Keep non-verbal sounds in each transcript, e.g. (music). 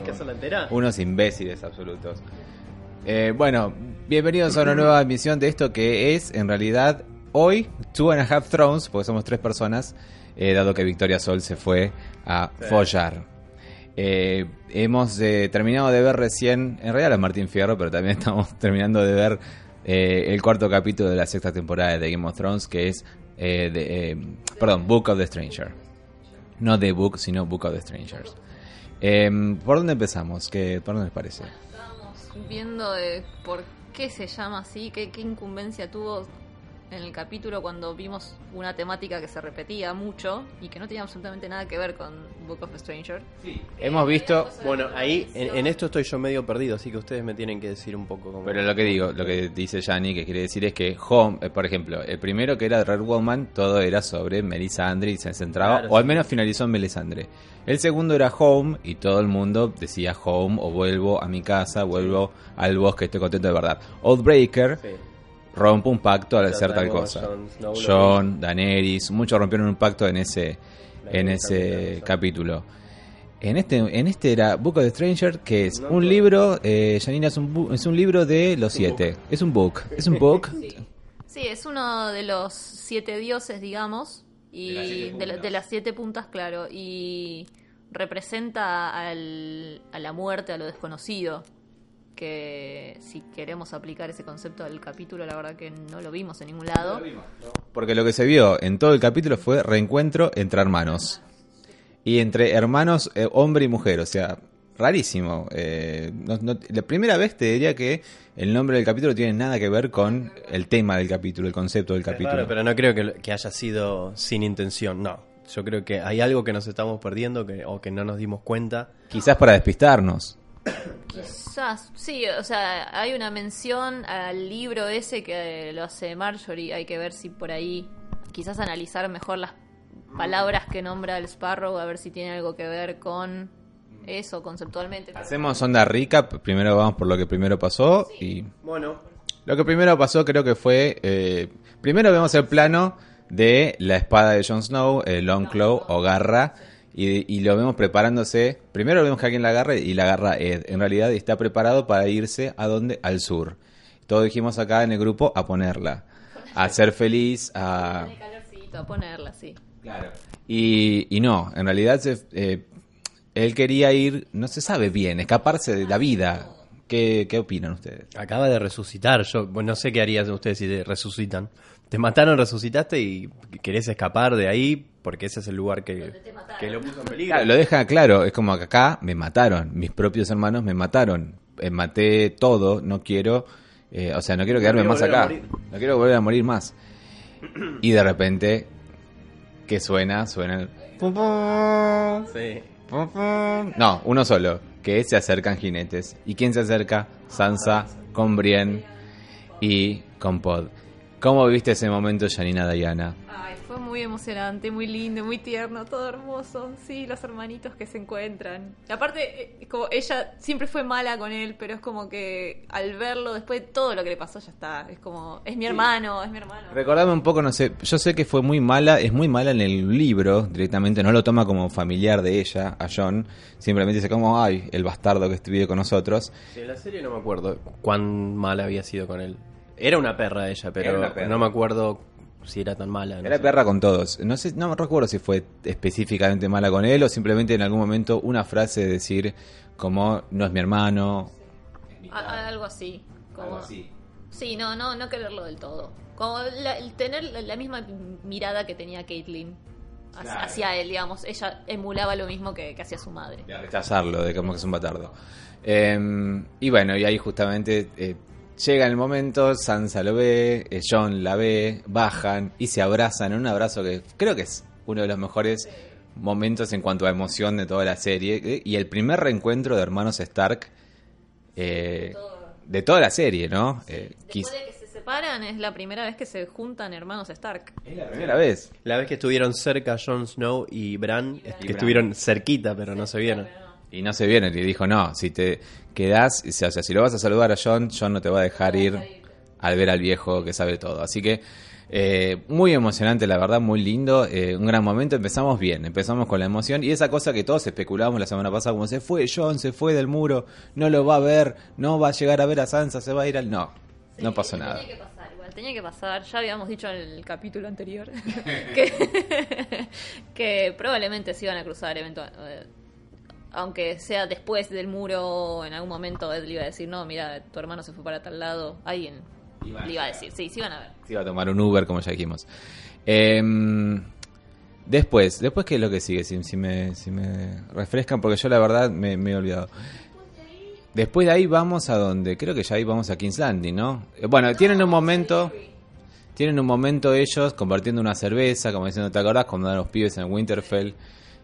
Hay que hacerla entera. Unos imbéciles absolutos. Eh, bueno, bienvenidos a una nueva emisión de esto que es, en realidad, hoy, Two and a Half Thrones, porque somos tres personas, eh, dado que Victoria Sol se fue a follar. Eh, hemos terminado de ver recién, en realidad es Martín Fierro, pero también (laughs) estamos terminando de ver el cuarto capítulo de la sexta temporada de Game of Thrones, que es, de, perdón, Book of the Stranger. No The Book, sino Book of the Strangers. Eh, ¿Por dónde empezamos? ¿Qué, ¿Por dónde les parece? Estábamos viendo de por qué se llama así, qué, qué incumbencia tuvo en el capítulo cuando vimos una temática que se repetía mucho y que no tenía absolutamente nada que ver con Book of the Stranger. Hemos visto, Bueno, ahí en, en esto estoy yo medio perdido, así que ustedes me tienen que decir un poco cómo. pero lo que digo, lo que dice Yanni, que quiere decir es que Home, eh, por ejemplo, el primero que era Red Woman, todo era sobre Melisandre y se centraba, Claro, o al sí. menos finalizó en Melisandre. El segundo era Home y todo el mundo decía Home o vuelvo a mi casa, vuelvo al bosque, estoy contento de verdad. Oathbreaker Sí. Rompe un pacto al hacer tal cosa. John, Daenerys, muchos rompieron un pacto en ese, en ese capítulo. En este, en este era Book of the Stranger, que es No, un no. libro, eh, Janina, es un, bu- es un libro de los siete. Es un book. Es un book. (laughs) Sí, es uno de los siete dioses, digamos, y De las siete de, la- puntas. de las siete puntas, claro, y representa al- a la muerte, a lo desconocido. Que si queremos aplicar ese concepto al capítulo, la verdad que no lo vimos en ningún lado. Porque lo que se vio en todo el capítulo fue reencuentro entre hermanos. Y entre hermanos, eh, hombre y mujer. O sea, rarísimo. Eh, no- no- la primera vez te diría que el nombre del capítulo tiene nada que ver con el tema del capítulo, el concepto del capítulo. Claro, pero no creo que, que haya sido sin intención, no. Yo creo que hay algo que nos estamos perdiendo que, o que no nos dimos cuenta. Quizás para despistarnos. Quizás, sí, o sea, hay una mención al libro ese que lo hace Marjorie, hay que ver si por ahí, quizás analizar mejor las palabras que nombra el Sparrow, a ver si tiene algo que ver con eso conceptualmente. Hacemos onda recap. Primero vamos por lo que primero pasó. Y Bueno, lo que primero pasó creo que fue... eh, primero vemos el plano de la espada de Jon Snow, el Longclaw o Garra. Y, y lo vemos preparándose. Primero vemos que alguien la agarra y la agarra Ed. En realidad está preparado para irse a donde? Al sur. Todos dijimos acá en el grupo a ponerla. A ser feliz, a... Calorcito, a ponerla, sí. Y, y no, en realidad se- eh, él quería ir, no se sabe bien, escaparse de la vida. ¿Qué, qué opinan ustedes? acaba de resucitar. Yo bueno, no sé qué harían ustedes si resucitan. Te mataron, resucitaste y querés escapar de ahí porque ese es el lugar que, que lo puso en peligro. Claro, lo deja claro, es como que acá me mataron, mis propios hermanos me mataron, Eh, maté todo, no quiero, eh, o sea, no quiero quedarme quiero más acá, no quiero volver a morir más. Y de repente, ¿qué suena? Suena el... pum, pum, Sí. pum, pum. No, uno solo, que se acercan jinetes. ¿Y quién se acerca? Sansa, con Brienne y con Pod. ¿Cómo viste ese momento, Janina Diana? Ay, fue muy emocionante, muy lindo, muy tierno, todo hermoso. Sí, los hermanitos que se encuentran. Y aparte, eh, como ella siempre fue mala con él, pero es como que al verlo, después de todo lo que le pasó, ya está. Es como, es mi hermano, es mi hermano. Recordame un poco, no sé, yo sé que fue muy mala, es muy mala en el libro, directamente no lo toma como familiar de ella, a John, simplemente dice como, ay, el bastardo que vive con nosotros. Sí, en la serie no me acuerdo cuán mala había sido con él. Era una perra ella, pero perra. no me acuerdo si era tan mala. no Era sé. perra con todos. No sé, no me recuerdo si fue específicamente mala con él o simplemente en algún momento una frase de decir como, no es mi hermano. Algo así. Como, Algo así. Sí, no, no, no quererlo del todo. Como la- el tener la, la misma mirada que tenía Caitlyn hacia, Claro. hacia él, digamos. Ella emulaba lo mismo que, que hacía su madre. de rechazarlo, de como que es un batardo. Eh, y bueno, y ahí justamente eh, llega el momento, Sansa lo ve, eh, John la ve, bajan y se abrazan en un abrazo que creo que es uno de los mejores momentos en cuanto a emoción de toda la serie. eh, y el primer reencuentro de hermanos Stark eh, de toda la serie, ¿no? Eh, Después de que se separan, es la primera vez que se juntan hermanos Stark. es la primera vez. La vez que estuvieron cerca Jon Snow y Bran, que Bran. estuvieron cerquita, pero no se vieron. Y no se viene, y dijo, no, si te quedás, o sea, si lo vas a saludar a John, John no te va a dejar ir al ver al viejo que sabe todo. Así que Eh, muy emocionante, la verdad, muy lindo. eh, un gran momento. Empezamos bien, empezamos con la emoción. Y esa cosa que todos especulábamos la semana pasada, como se fue John, se fue del muro, no lo va a ver, no va a llegar a ver a Sansa, se va a ir al. No, no pasó nada. Tenía que pasar, igual, tenía que pasar. Ya habíamos dicho en el capítulo anterior (laughs) (laughs) que, (laughs) que probablemente se iban a cruzar eventualmente. Aunque sea después del muro, en algún momento Ed le iba a decir, no, mira, tu hermano se fue para tal lado. Alguien Iban le iba a decir, sí, se iban a ver. Se iba a tomar un Uber, como ya dijimos. Em, después, después ¿qué es lo que sigue? Si, si me, si me refrescan, porque yo la verdad me, me he olvidado. Después de ahí vamos a donde, creo que ya ahí vamos a King's Landing, ¿no? Eh, Bueno, tienen un momento, tienen un momento ellos compartiendo una cerveza, como diciendo, ¿te acordás cuando eran los pibes en Winterfell?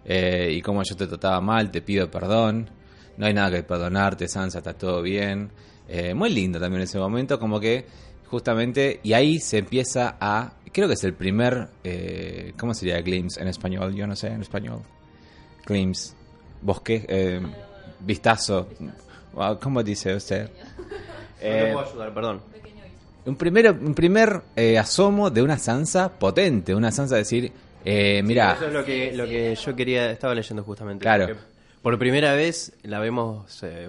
Eh, y cómo yo te trataba mal, te pido perdón. No hay nada que perdonarte, Sansa, está todo bien. Eh, muy lindo también ese momento, como que justamente, y ahí se empieza a, creo que es el primer, eh, ¿cómo sería glimpse en español? Yo no sé en español. Glimpse, bosque, eh, vistazo. Wow, ¿Cómo dice usted? No Eh, puedo ayudar, perdón. un primer, un primer eh, asomo de una Sansa potente, una Sansa decir, eh, mira, Eso es lo que, lo que yo quería, estaba leyendo justamente. Claro. Por primera vez la vemos eh,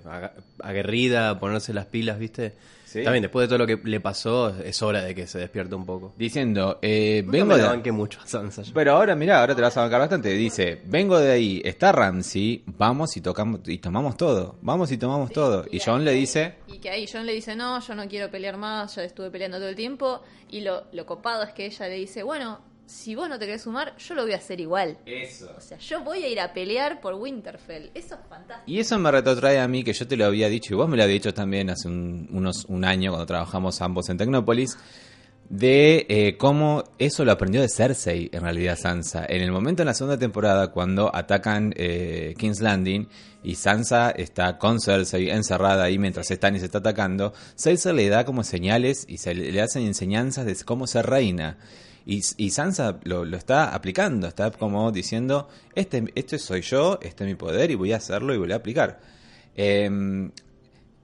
aguerrida, a ponerse las pilas, ¿viste? Sí. También después de todo lo que le pasó, es hora de que se despierte un poco. diciendo, eh, vengo me de... la banqué mucho a Sansa. yo. Pero ahora, mira, ahora te vas a bancar bastante. Dice, vengo de ahí, está Ramsey, vamos y tocamos y tomamos todo. Vamos y tomamos todo. Y John le dice, Y que ahí John le dice, no, yo no quiero pelear más, ya estuve peleando todo el tiempo. Y lo, lo copado es que ella le dice, bueno, si vos no te querés sumar, yo lo voy a hacer igual. eso. O sea, yo voy a ir a pelear por Winterfell. Eso es fantástico. Y eso me retrotrae a mí, que yo te lo había dicho, y vos me lo habías dicho también hace un, unos, un año, cuando trabajamos ambos en Tecnópolis, de eh, cómo eso lo aprendió de Cersei, en realidad, Sansa. En el momento en la segunda temporada, cuando atacan eh, King's Landing, y Sansa está con Cersei encerrada ahí mientras están y se está atacando, Cersei le da como señales y se le, le hacen enseñanzas de cómo ser reina. Y, y Sansa lo, lo está aplicando, está como diciendo, este, este soy yo, este es mi poder y voy a hacerlo y voy a aplicar. Eh,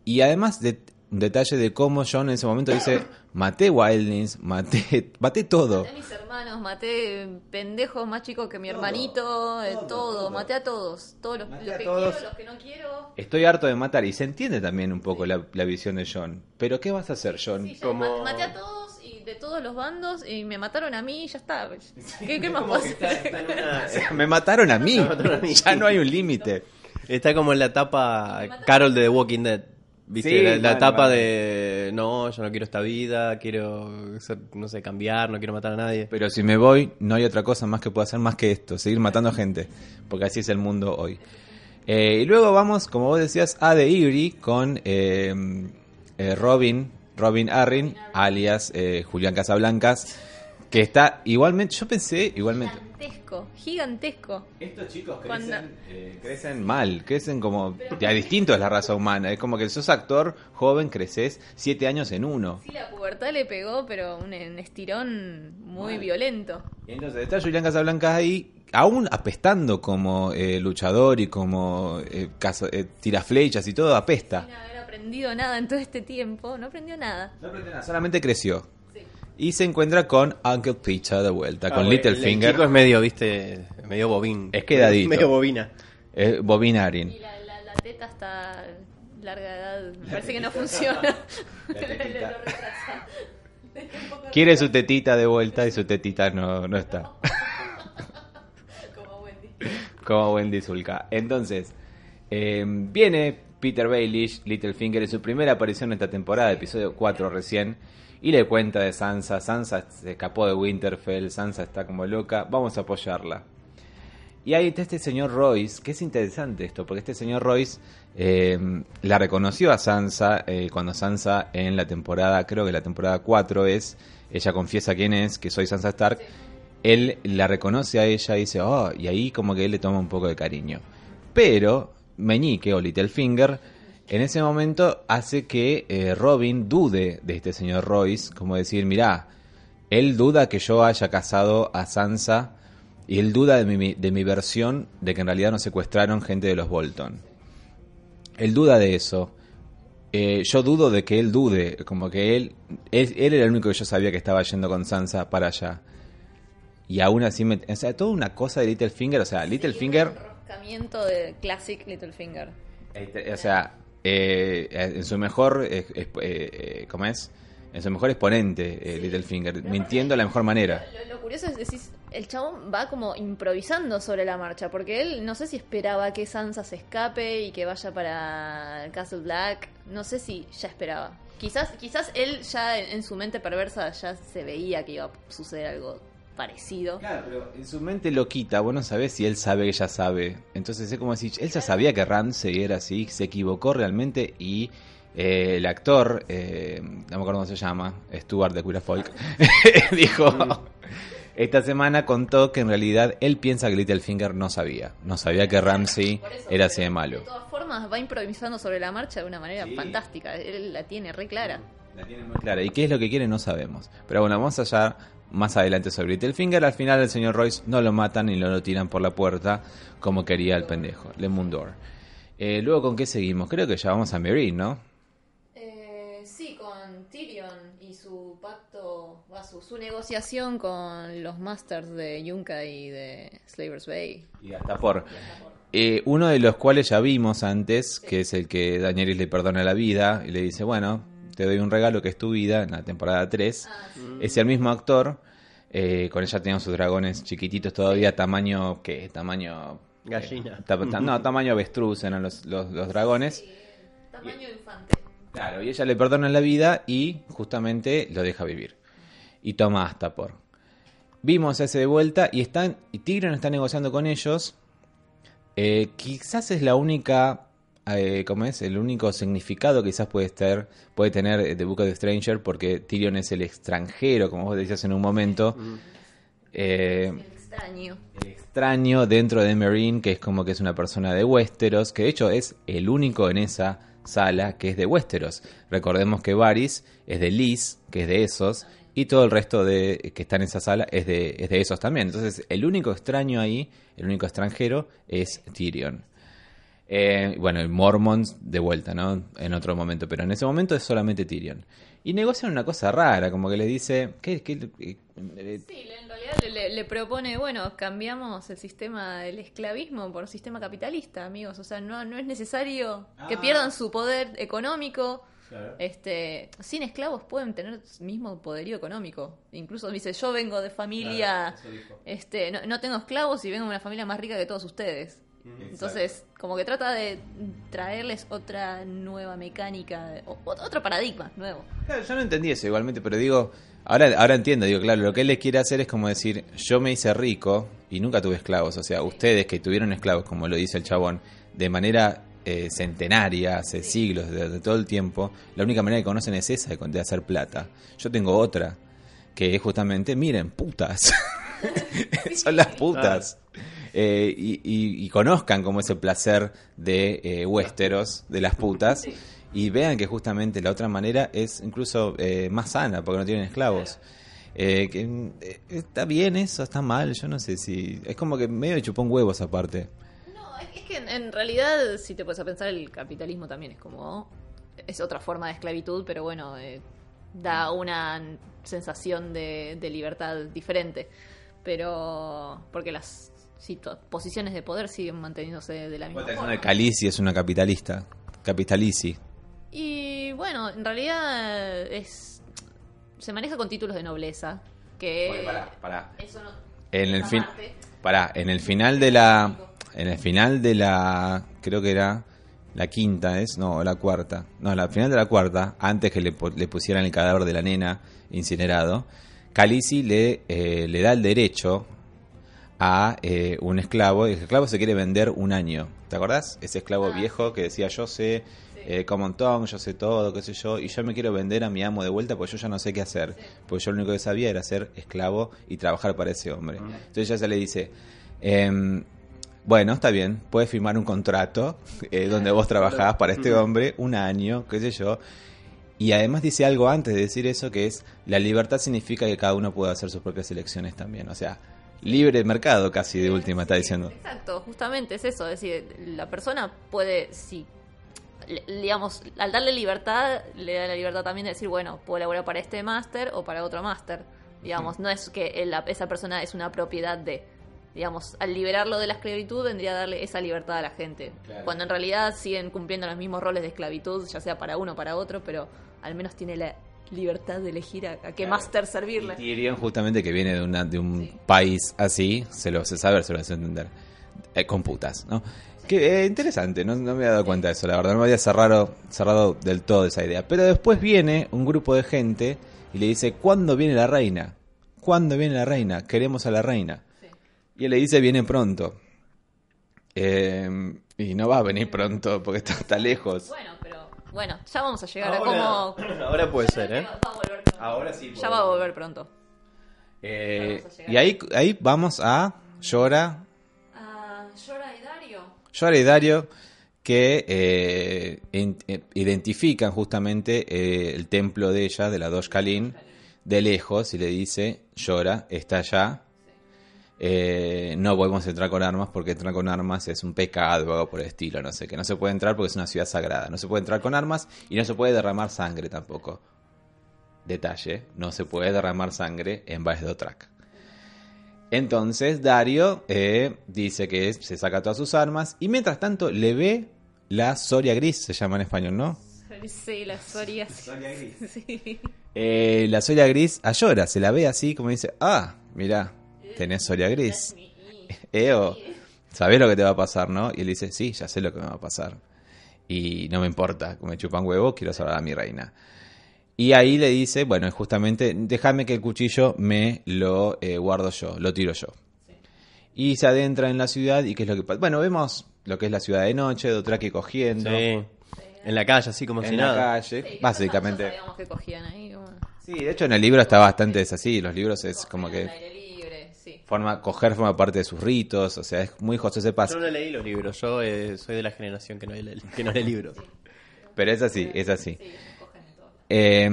y además de un detalle de cómo John en ese momento dice, (coughs) maté Wildlings, maté, maté todo. Maté a mis hermanos, maté pendejos más chicos que mi hermanito, eh, todo, maté a todos. Todos los, que todos. quiero, los que no quiero. Estoy harto de matar y se entiende también un poco la, la visión de John. Pero ¿qué vas a hacer, John? Sí, Como- ma- maté a todos de todos los bandos y me mataron a mí y ya está. (laughs) ¿Qué, qué más puedo que está- hacer? está en una- (laughs) Me mataron a mí. (laughs) Me mataron a mí. Ya no hay un límite. Está como en la etapa Carol de The Walking Dead. ¿Viste? Sí, la, la etapa de no, yo no quiero esta vida, quiero ser, no sé, cambiar, no quiero matar a nadie. Pero si me voy, no hay otra cosa más que pueda hacer más que esto, seguir matando gente, porque así es el mundo hoy. Eh, y luego vamos, como vos decías, a The Eerie con eh, eh, Robin, Robin Arryn, alias eh, Julián Casablancas, que está igualmente, yo pensé igualmente... Gigantesco, gigantesco. Estos chicos Cuando- crecen, eh, crecen mal, crecen como... Ya distinto es la raza humana, es como que sos actor joven, creces siete años en uno. Sí, la pubertad le pegó, pero un, un estirón muy violento. Entonces está Julián Casablancas ahí, aún apestando como eh, luchador y como eh, caza- eh, tiraflechas y todo, apesta. Aprendido nada en todo este tiempo, no aprendió nada. No aprendió nada, solamente creció. Sí. Y se encuentra con Uncle Peter de vuelta, con Ah, Littlefinger, El chico es medio, viste, medio bobín. Es quedadito. Medio bobina. eh, Bobin Arin. Y la, la, la teta está larga edad, me parece que no funciona. (laughs) tetita. Lo retrasa. (laughs) Quiere su tetita de vuelta y su tetita no, no está. (laughs) Como Wendy. como Wendy Zulka. Entonces, eh, viene Peter Baelish, Littlefinger, en su primera aparición en esta temporada, episodio 4 recién, y le cuenta de Sansa. Sansa se escapó de Winterfell, Sansa está como loca, vamos a apoyarla. Y ahí está este señor Royce, que es interesante esto, porque este señor Royce eh, la reconoció a Sansa eh, cuando Sansa en la temporada, creo que la temporada 4 es, ella confiesa quién es, que soy Sansa Stark. Él la reconoce a ella y dice, oh, y ahí como que él le toma un poco de cariño. Pero Meñique o Littlefinger en ese momento hace que eh, Robin dude de este señor Royce, como decir, mirá, él duda que yo haya casado a Sansa y él duda de mi, de mi versión de que en realidad nos secuestraron gente de los Bolton. Él duda de eso. eh, yo dudo de que él dude, como que él, él, él era el único que yo sabía que estaba yendo con Sansa para allá. Y aún así, me, o sea, toda una cosa de Littlefinger, o sea, Littlefinger, Un enroscamiento de Classic Littlefinger. este, o sea, eh, en su mejor, eh, eh, eh, ¿cómo es? En su mejor exponente, eh, Littlefinger, mintiendo de la mejor manera. Lo, lo curioso es decir, el chabón va como improvisando sobre la marcha, porque él no sé si esperaba que Sansa se escape y que vaya para Castle Black, no sé si ya esperaba. Quizás, quizás él ya en, en su mente perversa ya se veía que iba a suceder algo parecido. Claro, pero en su mente lo quita, vos no sabés si él sabe que ya sabe. Entonces es como si él ya sabía que Ramsey era así, se equivocó realmente y eh, el actor, eh, no me acuerdo cómo se llama, Stuart de Queer Folk, (laughs) dijo, esta semana contó que en realidad él piensa que Littlefinger no sabía, no sabía que Ramsey eso, era así de De malo. todas formas, va improvisando sobre la marcha de una manera Sí. fantástica. Él la tiene re clara. La tiene muy clara. ¿Y qué es lo que quiere? No sabemos. Pero bueno, vamos a hallar más adelante sobre Littlefinger. Al final el señor Royce no lo matan y no lo tiran por la puerta como quería el pendejo, Le Mundor. Eh, luego, ¿con qué seguimos? Creo que ya vamos a Meereen, ¿no? Eh, sí, con Tyrion y su pacto, va, su, su negociación con los Masters de Yunka y de Slavers Bay. Y hasta por... Eh, uno de los cuales ya vimos antes, que es el que Daenerys le perdona la vida y le dice, bueno, te doy un regalo que es tu vida en la temporada 3. Es el mismo actor, eh, con ella tenían sus dragones chiquititos todavía, tamaño, ¿qué? Tamaño... Gallina. Ta- ta- no, tamaño avestruz eran los, los, los dragones. Tamaño infante. Claro, y ella le perdona la vida y justamente lo deja vivir. Y toma hasta por. Vimos ese de vuelta y están y Tyrion está negociando con ellos. Eh, quizás es la única, eh, ¿cómo es? El único significado que quizás puede estar, puede tener eh, The Book of the Stranger porque Tyrion es el extranjero, como vos decías en un momento. Eh, El extraño. el extraño dentro de Marine, que es como que es una persona de Westeros, que de hecho es el único en esa sala que es de Westeros. Recordemos que Varys es de Lys, que es de esos, y todo el resto de que está en esa sala es de, es de esos también. Entonces, el único extraño ahí, el único extranjero, es Tyrion. Eh, bueno, el Mormons de vuelta, ¿no? En otro momento, pero en ese momento es solamente Tyrion. Y negocian una cosa rara, como que le dice, ¿qué, qué, eh, eh, Sí, le- en realidad le, le- propone, bueno, cambiamos el sistema del esclavismo por sistema capitalista, amigos. O sea, no, no es necesario que Ah. pierdan su poder económico. Este, sin esclavos pueden tener mismo poderío económico. Incluso dice, yo vengo de familia, este, no, no tengo esclavos y vengo de una familia más rica que todos ustedes. Entonces, como que trata de traerles otra nueva mecánica, o- otro paradigma nuevo. Claro, yo no entendí eso igualmente, pero digo, ahora, ahora entiendo, digo, claro, lo que él les quiere hacer es como decir, yo me hice rico y nunca tuve esclavos, o sea, ustedes que tuvieron esclavos, como lo dice el chabón, de manera eh, centenaria, hace siglos, de, de todo el tiempo, la única manera que conocen es esa, de, de hacer plata. Yo tengo otra, que es justamente, miren, putas. (laughs) Son las putas. Eh, y, y- y conozcan cómo es el placer de eh, Westeros, de las putas, y vean que justamente la otra manera es incluso eh, más sana, porque no tienen esclavos. Eh, que, eh, ¿Está bien eso? ¿Está mal? Yo no sé si... Es como que medio de chupón huevos aparte. No, es, que en, en realidad, si te puedes a pensar, el capitalismo también es como. Es otra forma de esclavitud, pero bueno, eh, da una sensación de, de libertad diferente. Pero. Porque las situ- posiciones de poder siguen manteniéndose de la misma forma. Calici es una capitalista. Capitalici. Y bueno, en realidad es. Se maneja con títulos de nobleza. Que. Bueno, pará, pará. Eso no. En el fin... Pará, en el final de la... En el final de la... Creo que era... La quinta es, no, la cuarta. No, la final de la cuarta, antes que le, le pusieran el cadáver de la nena incinerado, Calici le, eh, le da el derecho a eh, un esclavo. y El esclavo se quiere vender un año. ¿Te acordás? Ese esclavo Ah, viejo que decía yo sé eh, Common Tongue, yo sé todo, qué sé yo, y yo me quiero vender a mi amo de vuelta porque yo ya no sé qué hacer. Porque yo lo único que sabía era ser esclavo y trabajar para ese hombre. Entonces ella se le dice, em, bueno, está bien, puedes firmar un contrato eh, donde vos trabajás para este hombre un año, qué sé yo. Y además dice algo antes de decir eso, que es, la libertad significa que cada uno puede hacer sus propias elecciones también. O sea, libre mercado casi de última está diciendo. Exacto, justamente es eso. Es decir, la persona puede, si le- digamos, al darle libertad, le da la libertad también de decir, bueno, puedo elaborar para este máster o para otro máster. Digamos, no es que el- esa persona es una propiedad de. Digamos, al liberarlo de la esclavitud vendría a darle esa libertad a la gente. Claro. Cuando en realidad siguen cumpliendo los mismos roles de esclavitud, ya sea para uno o para otro, pero al menos tiene la libertad de elegir a, a qué máster servirle. Y Tyrion, justamente que viene de, una, de un país así, se lo hace saber, se lo hace entender. Eh, con putas, ¿no? Que eh, interesante, no, no me había dado cuenta de eso, la verdad, no me había cerrado, cerrado del todo esa idea. Pero después viene un grupo de gente y le dice, ¿cuándo viene la reina? ¿Cuándo viene la reina? Queremos a la reina. Sí. Y él le dice, viene pronto. Eh, y no va a venir pronto porque (laughs) está, está lejos. Bueno, bueno, ya vamos a llegar a Ahora, cómo. (clears throat) ahora puede ser, ¿eh? Va a volver pronto. Ahora sí. Ya va a volver pronto. Eh, a y ahí, ahí vamos a Llora, Ah, Llora y Dario. Llora y Dario que eh, in- eh, identifican justamente eh, el templo de ella, de la Dosh Kalin, de lejos y le dice, Llora, está allá. Eh, no podemos entrar con armas porque entrar con armas es un pecado o algo por el estilo, no sé, que no se puede entrar porque es una ciudad sagrada. No se puede entrar con armas y no se puede derramar sangre tampoco. Detalle, no se puede derramar sangre en Baez de Otrak. Entonces Dario eh, dice que se saca todas sus armas y mientras tanto le ve la Soria Gris, se llama en español, ¿no? Sí, la Soria. (laughs) Sí. Eh, la Soria Gris a Llora, se la ve así como dice, ah, mira, tenés Soria Gris. (laughs) Eo, sabés lo que te va a pasar, ¿no? Y él dice, sí, ya sé lo que me va a pasar. Y no me importa, me chupan huevo, quiero salvar a mi reina. Y ahí le dice, bueno, justamente, déjame que el cuchillo me lo eh, guardo yo, lo tiro yo. Y se adentra en la ciudad y qué es lo que pasa. Bueno, vemos lo que es la ciudad de noche, Dotraki cogiendo Sí. En la calle, así como si en la nada. calle, básicamente. Que cogían ahí. Sí, de hecho en el libro está bastante es así, los libros es como que al aire libre, sí. Forma coger forma parte de sus ritos, o sea, es muy José se pasa. Yo no leí los libros, yo eh, soy de la generación que no lee, que no lee (laughs) libros. Pero es así, es así. Eh,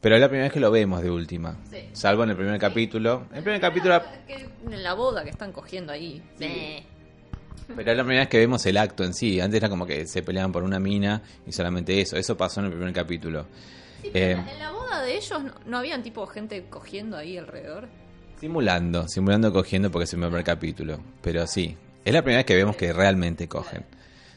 pero es la primera vez que lo vemos de última. Sí. Salvo en el primer capítulo. En el primer capítulo, que en la boda que están cogiendo ahí. Pero es la primera vez que vemos el acto en sí. Antes era como que se peleaban por una mina y solamente eso. Eso pasó en el primer capítulo. Sí, pero Eh, en la- en la boda de ellos no, no habían tipo gente cogiendo ahí alrededor. Simulando, simulando cogiendo porque es el primer capítulo. Pero sí, es la primera vez que vemos que realmente cogen.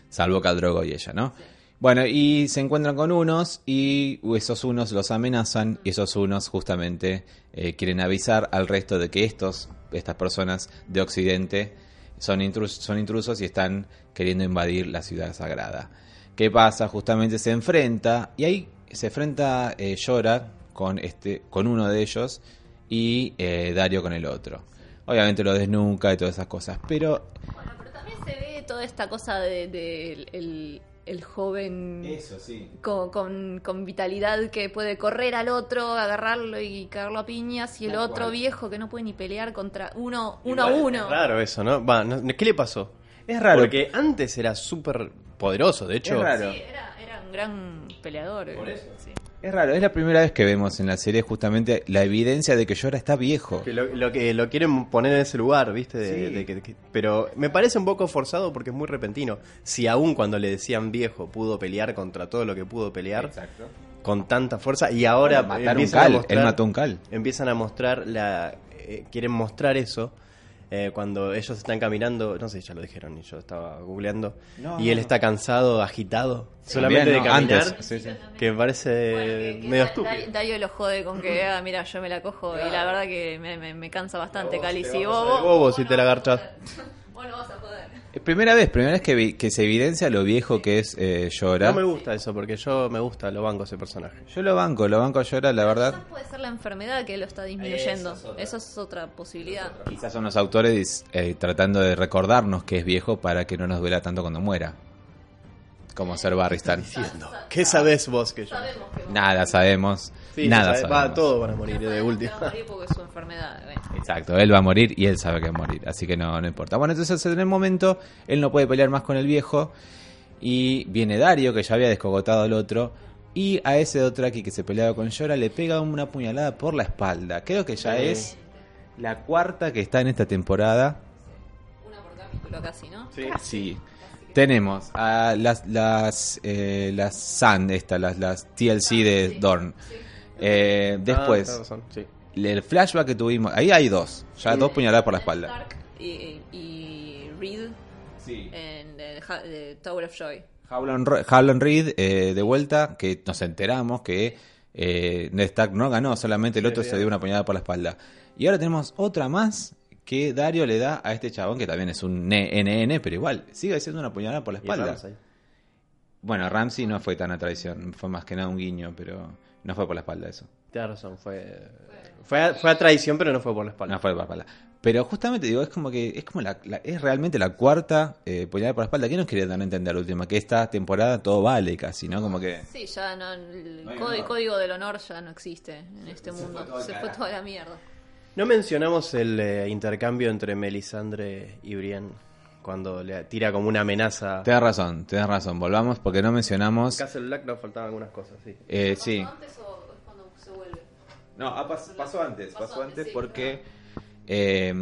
Salvo Caldrogo y ella, ¿no? Bueno, y se encuentran con unos y esos unos los amenazan y esos unos justamente eh, quieren avisar al resto de que estos, estas personas de Occidente son, intrus- son intrusos y están queriendo invadir la ciudad sagrada. ¿Qué pasa? Justamente se enfrenta y ahí se enfrenta eh, Llora con, este, con uno de ellos y eh, Dario con el otro. Obviamente lo desnuca y todas esas cosas, pero Bueno, pero también se ve toda esta cosa de, de el, el- el joven sí. con, con- con vitalidad que puede correr al otro, agarrarlo y cagarlo a piñas, y el Tal otro cual. viejo que no puede ni pelear contra uno, uno a uno. Es raro eso, ¿no? Va, no- ¿Qué le pasó? Es raro. Porque antes era súper poderoso, de hecho. Es raro. Sí, era, era un gran peleador. Por eso. Sí. Es raro, es la primera vez que vemos en la serie justamente la evidencia de que Llora está viejo. Que lo, lo que lo quieren poner en ese lugar, ¿viste? De- Sí. de que- que- pero me parece un poco forzado porque es muy repentino. Si aún cuando le decían viejo pudo pelear contra todo lo que pudo pelear Exacto. con tanta fuerza y ahora Matar un empiezan a cal, mostrar- él mató un cal. empiezan a mostrar la eh, quieren mostrar eso eh, cuando ellos están caminando no sé ya lo dijeron y yo estaba googleando No, y él no. está cansado agitado solamente de caminar antes, sí, sí. que me parece Bueno, que- que medio estúpido Da- Dario lo jode con que, ah, mira, yo me la cojo y la verdad que me, me- me cansa bastante, Cali. Si vos, bobo si te la agarchás. (laughs) Vos no vas a poder. Es Primera vez, primera vez que, vi- que se evidencia lo viejo que es eh, Llora. no me gusta eso porque yo me gusta lo banco ese personaje Yo lo banco, lo banco a Llora, la verdad. Quizás puede ser la enfermedad que lo está disminuyendo. Eso es otra, posibilidad. Quizás son los autores eh, tratando de recordarnos que es viejo para que no nos duela tanto cuando muera. Como ser Barristan. ¿qué sabés vos que yo? Sabemos que Nada sabemos. Sí, nada sabe- sabemos. va, todos van a morir de última va a morir porque es su enfermedad. bueno. Exacto, él va a morir y él sabe que va a morir, así que no, no importa. Bueno, entonces en el momento él no puede pelear más con el viejo y viene Dario, que ya había descogotado al otro, y a ese Dothraki que se peleaba con Llora le pega una puñalada por la espalda. Creo que ya Sí. es la cuarta que está en esta temporada. Una por capítulo casi, ¿no? Sí. Sí. Tenemos a las las eh, las Sun, esta, las, las TLC de Dorn. Eh, Ah, después, tenés razón, sí. el flashback que tuvimos, ahí hay dos, ya dos puñaladas por la espalda. Stark y, y Reed Sí. en el de Tower of Joy. Howland, Ro- Howland Reed eh, de vuelta, que nos enteramos que eh, Ned Stark no ganó, solamente el otro se dio una puñalada por la espalda. Y ahora tenemos otra más que Dario le da a este chabón, que también es un NN, pero igual, sigue siendo una puñalada por la espalda. Bueno, Ramsey no fue tan a traición, fue más que nada un guiño, pero no fue por la espalda eso. Tienes razón, fue, fue, a, fue a traición, pero no fue por la espalda. No fue por la espalda. Pero justamente digo, es como que es como la, la- es realmente la cuarta eh, puñalada por la espalda. ¿Qué nos quiere dar a entender la última? Que esta temporada todo vale casi, ¿no? Como que Sí, ya no, el No código, honor. del honor ya no existe en este se mundo. fue se fue toda la mierda. No mencionamos el eh, intercambio entre Melisandre y Brienne cuando le tira como una amenaza. Tenés razón, tenés razón. Volvamos porque no mencionamos. Castle Black nos faltaban algunas cosas, sí. Eh, sí. ¿Antes o es cuando se vuelve? No, ah, pas- pasó antes. Pasó Pasó antes, sí, porque. eh,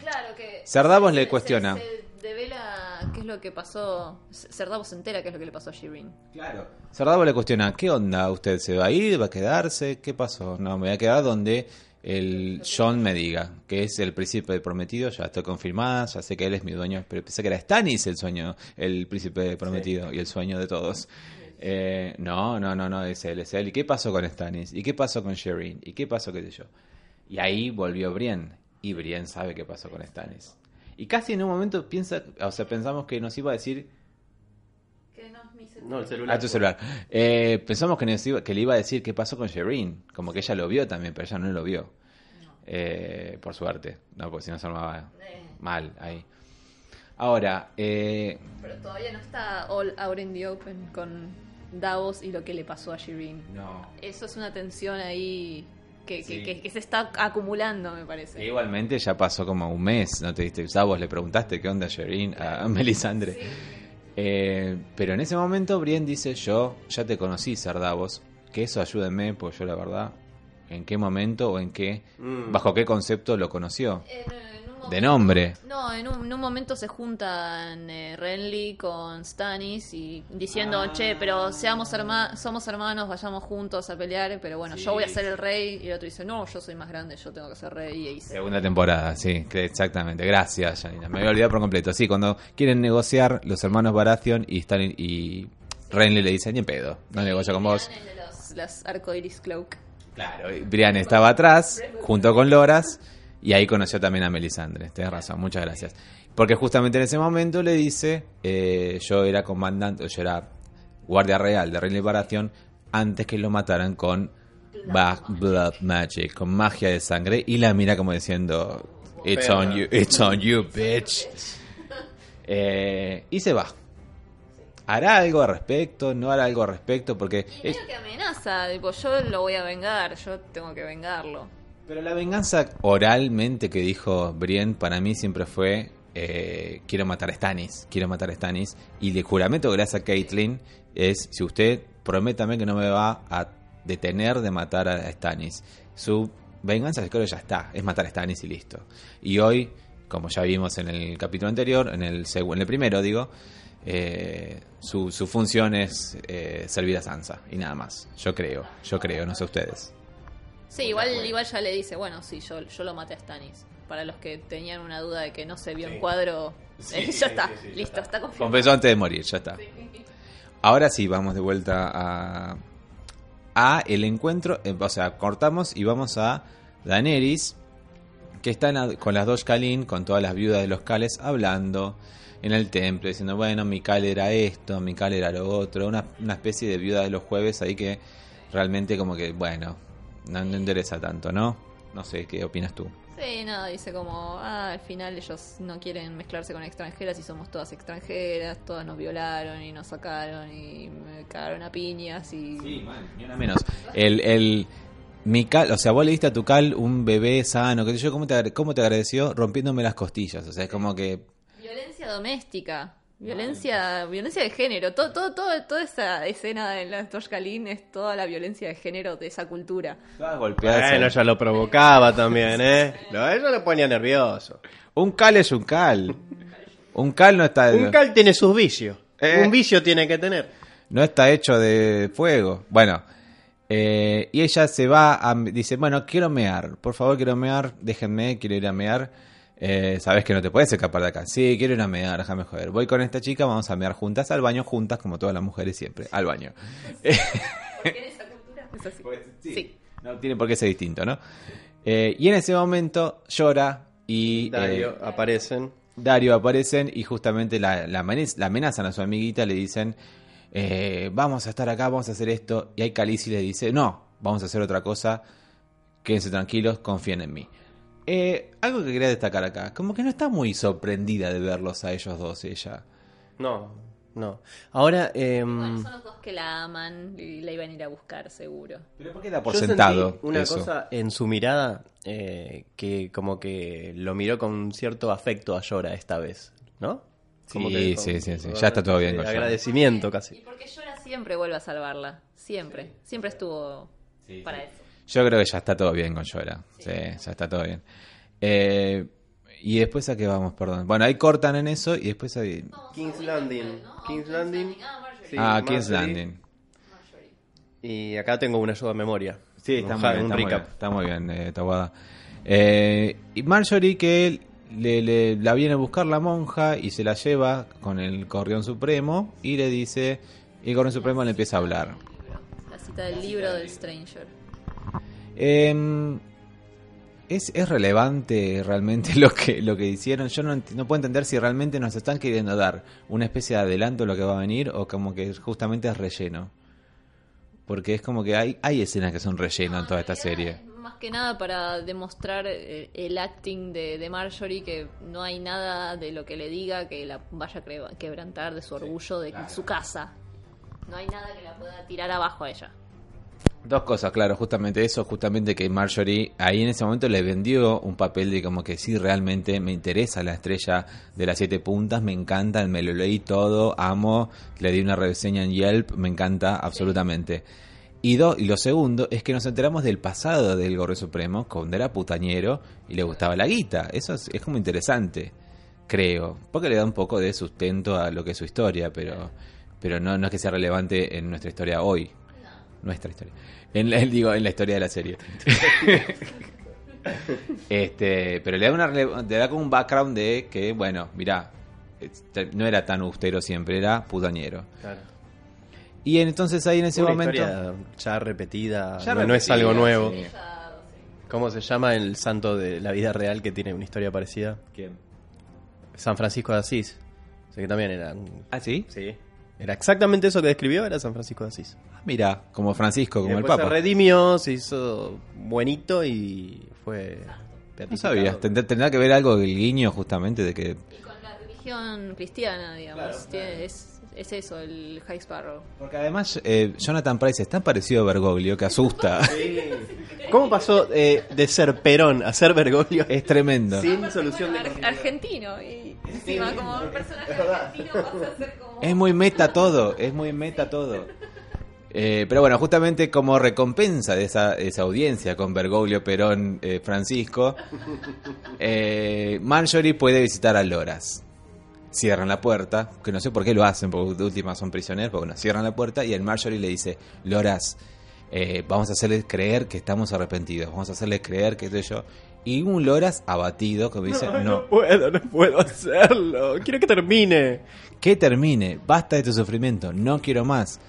Claro que. Cerdavos se- le cuestiona. Se, devela qué es lo que pasó. Cerdavos se entera qué es lo que le pasó a Shireen. Claro. Cerdavo le cuestiona: ¿Qué onda? ¿Usted se va a ir? ¿Va a quedarse? ¿Qué pasó? No, me voy a quedar donde el John me diga que es el príncipe prometido. Ya estoy confirmada, ya sé que él es mi dueño. Pero pensé que era Stannis el sueño, el príncipe prometido y el sueño de todos. Eh, no, no, no, no, es él, es él. ¿Y qué pasó con Stannis? ¿Y qué pasó con Shireen? ¿Y qué pasó, qué sé yo? Y ahí volvió Brienne. Y Brienne sabe qué pasó con Stannis. Y casi en un momento piensa, o sea, pensamos que nos iba a decir no el celular. Ah, tu celular. Eh, pensamos que, nos iba- que le iba a decir qué pasó con Shireen. Como que ella lo vio también, pero ella no lo vio. Eh, por suerte. No, porque si no se armaba mal ahí. Ahora, eh, Pero todavía no está all out in the open con Davos y lo que le pasó a Shireen. no. Eso es una tensión ahí que, que- Sí. que- que se está acumulando, me parece. Igualmente ya pasó como un mes, ¿no te diste? Ya vos le preguntaste qué onda Shireen a Melisandre. Eh, pero en ese momento Brienne dice, yo ya te conocí, Sardavos, que eso ayúdenme, pues yo la verdad, ¿en qué momento o en qué, Mm. bajo qué concepto lo conoció? De nombre. No, en un, en un momento se juntan eh, Renly con Stannis y diciendo, Ah. che, pero seamos herma somos hermanos, vayamos juntos a pelear, pero bueno, yo voy a ser el rey. Y el otro dice, no, yo soy más grande, yo tengo que ser rey. Y Segunda temporada, sí, exactamente. Gracias, Janina. Me había olvidado por completo. Sí, cuando quieren negociar los hermanos Baratheon y Stalin y Renly le dicen, ni en pedo, no negocio con vos. los, las arcoiris cloak. Claro, Brian estaba atrás, junto con Loras, y ahí conoció también a Melisandre. Tienes razón, muchas gracias. Porque justamente en ese momento le dice, eh, yo era comandante, yo era guardia real de Renly Baratheon antes que lo mataran con Black Blood Magic, con magia de sangre, y la mira como diciendo, it's on you, it's on you, bitch. Eh, y se va. ¿Hará algo al respecto? ¿No hará algo al respecto? Porque... Y es- medio que amenaza, tipo, yo lo voy a vengar, yo tengo que vengarlo. Pero la venganza oralmente que dijo Brienne para mí siempre fue eh, quiero matar a Stannis, quiero matar a Stannis. Y el juramento que hace a Caitlyn es si usted prométame que no me va a detener de matar a Stannis. Su venganza creo que ya está, es matar a Stannis y listo. Y hoy, como ya vimos en el capítulo anterior, en el, en el primero digo, eh, su, su función es eh, servir a Sansa y nada más. Yo creo, yo creo, no sé ustedes. Sí, igual, igual ya le dice, bueno, sí, yo, yo lo maté a Stannis. Para los que tenían una duda de que no se vio en cuadro, eh, (laughs) ya está, listo, está confirmado. Confesó antes de morir, ya está. Ahora sí, vamos de vuelta a, a el encuentro. eh, o sea, cortamos y vamos a Daenerys, que está en la- con las dos Kalin, con todas las viudas de los Kales, hablando en el templo, diciendo, bueno, mi Cal era esto, mi Cal era lo otro. Una, una especie de viuda de los jueves ahí que realmente como que, bueno, no, no interesa tanto, ¿no? No sé, ¿qué opinas tú? Sí, no, dice como, ah, al final ellos no quieren mezclarse con extranjeras y somos todas extranjeras, todas nos violaron y nos sacaron y me cagaron a piñas y... ni una menos. El, el, mi cal, o sea, vos le diste a tu cal un bebé sano, que sé yo, ¿cómo te, ¿cómo te agradeció? Rompiéndome las costillas. O sea, es como que. Violencia doméstica, violencia violencia de género, todo, todo, todo, toda esa escena de la Toshkalin es toda la violencia de género de esa cultura. Todas golpeadas. Bueno, ya lo provocaba también, ¿eh? (laughs) Lo, eso le ponía nervioso. Un cal es un cal. Un cal no está, Un cal tiene sus vicios. Eh. Un vicio tiene que tener. no está hecho de fuego. Bueno, eh, y ella se va a... Dice, bueno, quiero mear. Por favor, quiero mear. Déjenme, quiero ir a mear. Eh, Sabes que no te puedes escapar de acá. Sí, quiero ir a mear, déjame joder. Voy con esta chica, vamos a mear juntas al baño, juntas, como todas las mujeres siempre, al baño. (laughs) Porque en esa cultura (laughs) es así. Sí. No tiene por qué ser distinto, ¿no? Eh, y en ese momento llora y Dario, eh, aparecen. Dario aparecen y justamente la, la, la amenazan a su amiguita, le dicen, eh, vamos a estar acá, vamos a hacer esto. Y ahí Calici le dice, no, vamos a hacer otra cosa, quédense tranquilos, confíen en mí. Eh, algo que quería destacar acá, como que no está muy sorprendida de verlos a ellos dos, ella. No, no. Ahora, em, Bueno, son los dos que la aman y la iban a ir a buscar, seguro. Pero ¿por qué da por yo sentado sentí una eso? cosa en su mirada eh, que como que lo miró con cierto afecto a Llora esta vez, ¿no? Como Sí, que sí, sí, sí. Ya está todo bien con Llora. Agradecimiento Y casi. porque Llora siempre vuelve a salvarla. Siempre. Siempre estuvo para eso. Yo creo que ya está todo bien con Llora. Sí, ya está todo bien. Eh, y después a qué vamos, perdón. Bueno, ahí cortan en eso y después ahí... King's Landing. King's Landing. Sí, ah, King's. Landing. Y acá tengo una ayuda de memoria. Sí, Un está, muy bien, un está, muy bien, está muy bien, eh, Tawada. Eh, y Marjorie que le, le- la viene a buscar la monja y se la lleva con el Corrión Supremo y le dice... Y el Corrión Supremo le empieza a hablar. La cita del libro del Stranger. Eh, ¿es, ¿Es relevante realmente (laughs) lo que, lo que hicieron? Yo no, no puedo entender si realmente nos están queriendo dar una especie de adelanto de lo que va a venir o como que justamente es relleno. Porque es como que hay, hay escenas que son relleno en toda esta serie. Más que nada para demostrar eh, el acting de, de Marjorie, que no hay nada de lo que le diga que la vaya a quebrantar de su orgullo de su casa. No hay nada que la pueda tirar abajo a ella. Dos cosas, claro, justamente eso, justamente que Marjorie ahí en ese momento le vendió un papel de como que sí, realmente me interesa la estrella de las siete puntas, me encanta, me lo leí todo, amo, le di una reseña en Yelp, me encanta absolutamente. Y, do- y lo segundo es que nos enteramos del pasado del Gorro Supremo, cuando era putañero y le gustaba la guita. Eso es, es como interesante, creo, porque le da un poco de sustento a lo que es su historia, pero, pero no, no es que sea relevante en nuestra historia hoy nuestra historia. En la, (laughs) digo, en la historia de la serie. (laughs) este, pero le da una le da como un background de que, bueno, mirá, no era tan austero siempre, era putañero. Claro. Y entonces ahí en ese Una momento. historia ya repetida, Ya no, no es algo nuevo. sí. ¿Cómo se llama el santo de la vida real que tiene una historia parecida? ¿Quién? San Francisco de Asís. O sea que también era... un- ¿Ah, sí? Sí. Era exactamente eso que describió, era San Francisco de Asís. Ah, Mira, como Francisco, Y como el Papa. se redimió, se hizo buenito y fue... No beatificado. sabía, tendrá, que ver algo el guiño justamente de que Y con la religión cristiana, digamos. Tiene- es, es eso, el High Sparrow. Porque además eh, Jonathan Price es tan parecido a Bergoglio que asusta. (laughs) (laughs) ¿Cómo pasó eh, de ser Perón a ser Bergoglio? es tremendo. Sin solución de Ar- argentino y encima como un personaje argentino pasa a ser como Es muy meta todo, es muy meta todo. Eh, pero bueno, justamente como recompensa de esa, esa audiencia con Bergoglio, Perón, eh, Francisco, (laughs) eh, Marjorie puede visitar a Loras. Cierran la puerta, que no sé por qué lo hacen, porque de última son prisioneros, porque bueno, cierran la puerta y el Marjorie le dice, Loras, eh, vamos a hacerles creer que estamos arrepentidos, vamos a hacerles creer que esto y yo. Y un Loras abatido, como dice, no, puedo, no puedo hacerlo. Quiero que termine. que termine, basta de tu sufrimiento, no quiero más.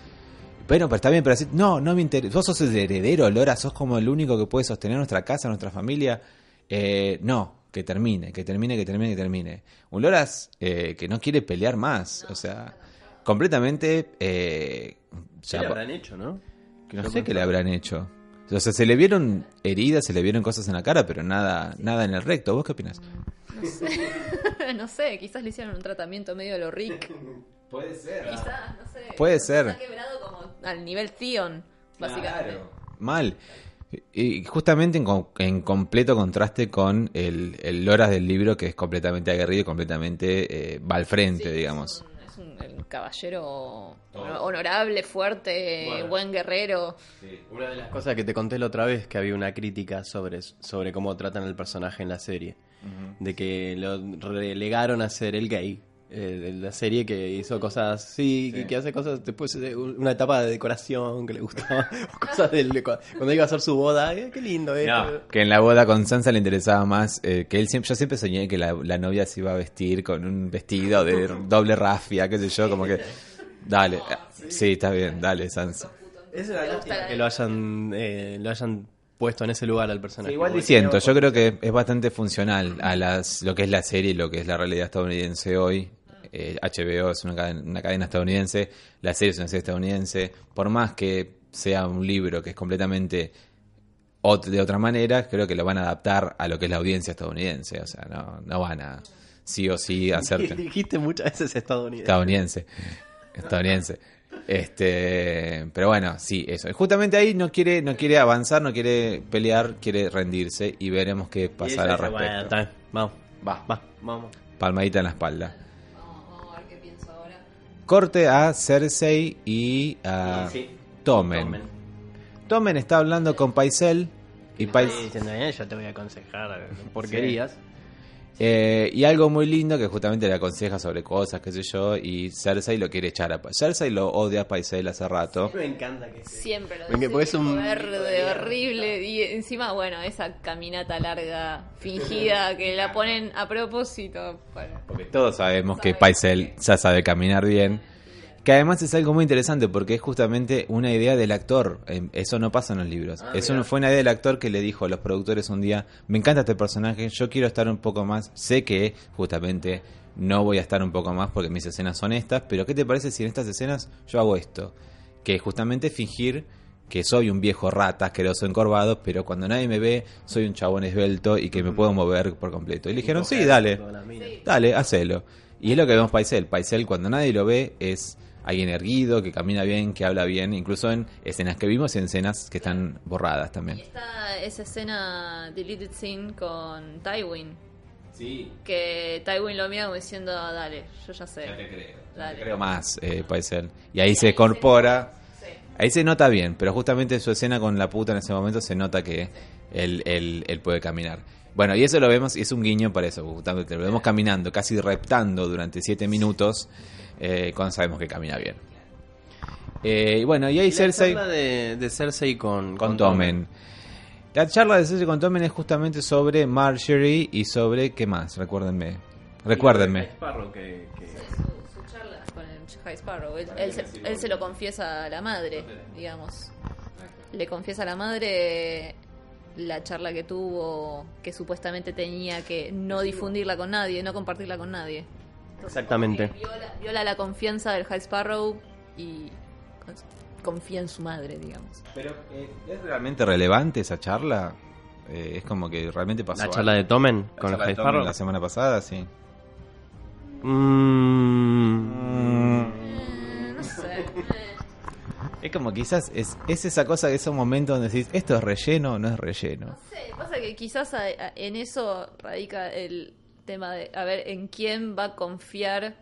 Bueno, pero está bien, pero así, no, no me interesa. Vos sos el heredero, Lora, sos como el único que puede sostener nuestra casa, nuestra familia. Eh, no, que termine, que termine, que termine, que termine. Un Loras eh, que no quiere pelear más, o sea, completamente... Eh, ¿Qué ya- le habrán hecho, no? no sé qué le habrán hecho. O sea, se le vieron heridas, se le vieron cosas en la cara, pero nada, nada en el recto. ¿Vos qué opinas? (laughs) no sé, quizás le hicieron un tratamiento medio a lo Rick. (laughs) Puede ser. Quizás, no sé. Puede ser. Está quebrado como al nivel Theon, básicamente. Mal. Y justamente en, co- en completo contraste con el, el Loras del libro, que es completamente aguerrido y completamente eh, va al frente, digamos. Es un, es un caballero honorable, fuerte, buen guerrero. Una de las cosas que te conté la otra vez, que había una crítica sobre, sobre cómo tratan al personaje en la serie. De que lo relegaron a ser el gay. Eh, de la serie que hizo cosas, sí, Que, que hace cosas después de una etapa de decoración que le gustaba, (laughs) o cosas del, cuando iba a hacer su boda, eh, qué lindo esto. No, que en la boda con Sansa le interesaba más, eh, que él siempre, yo siempre soñé que la, la novia se iba a vestir con un vestido de (laughs) doble rafia, qué sé yo, como que, dale, sí, está bien, dale Sansa. Es una lástima que lo hayan, eh, lo hayan puesto en ese lugar al personaje. igual Porque diciendo, yo creo que es bastante funcional a las lo que es la serie y lo que es la realidad estadounidense hoy. Eh, HBO es una cadena, una cadena estadounidense, la serie es una serie estadounidense. Por más que sea un libro que es completamente ot- de otra manera, creo que lo van a adaptar a lo que es la audiencia estadounidense. O sea, no, no van a sí o sí hacerte (laughs) Dijiste muchas veces estadounidense. estadounidense. Estadounidense. Este, pero bueno, sí, eso. Y Justamente ahí no quiere, no quiere avanzar, no quiere pelear, quiere rendirse y veremos qué pasará al ella dice, "Bueno, respecto. Va, va, vamos. palmadita en la espalda. Corte a Cersei y a Sí. Tommen. Tommen. Tommen está hablando con Paisel y Paisel diciendo, "Eh, yo te voy a aconsejar porquerías. Eh, y algo muy lindo que justamente le aconseja sobre cosas, qué sé yo, y Cersei lo quiere echar a Cersei lo odia a Paisel hace rato. Me encanta que Siempre lo Porque- es un- verde horrible y encima bueno esa caminata larga fingida (laughs) que la ponen a propósito para Porque todos sabemos que Paisel ya sabe caminar bien. Que además es algo muy interesante porque es justamente una idea del actor. Eh, Eso no pasa en los libros. Ah, Eso no fue una idea del actor que le dijo a los productores un día, me encanta este personaje, yo quiero estar un poco más. Sé que justamente no voy a estar un poco más porque mis escenas son estas, pero ¿qué te parece si en estas escenas yo hago esto? Que es justamente fingir que soy un viejo rata asqueroso encorvado, pero cuando nadie me ve soy un chabón esbelto y que me puedo mover por completo. Y le dijeron, sí, dale. Dale, hacelo. Y es lo que vemos Paisel. Paisel, cuando nadie lo ve, es alguien erguido, que camina bien, que habla bien, incluso en escenas que vimos y en escenas que están borradas también. y está esa escena deleted scene con Tywin Sí, que Tywin lo mira como diciendo dale yo ya sé ya te creo. Dale. te creo más, eh, Paisel. Y ahí se incorpora. Sí. Ahí se nota bien, pero justamente en su escena con la puta en ese momento se nota que él, él, él puede caminar. Bueno, y eso lo vemos, y es un guiño para eso, justamente lo vemos caminando, casi reptando durante siete minutos, eh, cuando sabemos que camina bien. Eh, y bueno, y ahí Y la Cersei charla de, de Cersei con, con Tommen. La charla de Cersei con Tommen es justamente sobre Marjorie y sobre, ¿qué más? Recuérdenme. Recuérdenme. Sparrow que, que- su, su charla con el High Sparrow él, él se, él se lo confiesa a la madre digamos le confiesa a la madre la charla que tuvo que supuestamente tenía que no difundirla con nadie no compartirla con nadie Exactamente. que Viola, viola la confianza del High Sparrow y con- confía en su madre digamos Pero, eh, ¿es realmente relevante esa charla? Eh, es como que realmente pasó. La charla de Tommen La con el High Sparrow. La semana pasada, sí. Mm, Eh, no sé Es como quizás es, es esa cosa, esos momentos donde decís, ¿esto es relleno o no es relleno? No sé, pasa que quizás a- a- en eso radica el tema de a ver en quién va a confiar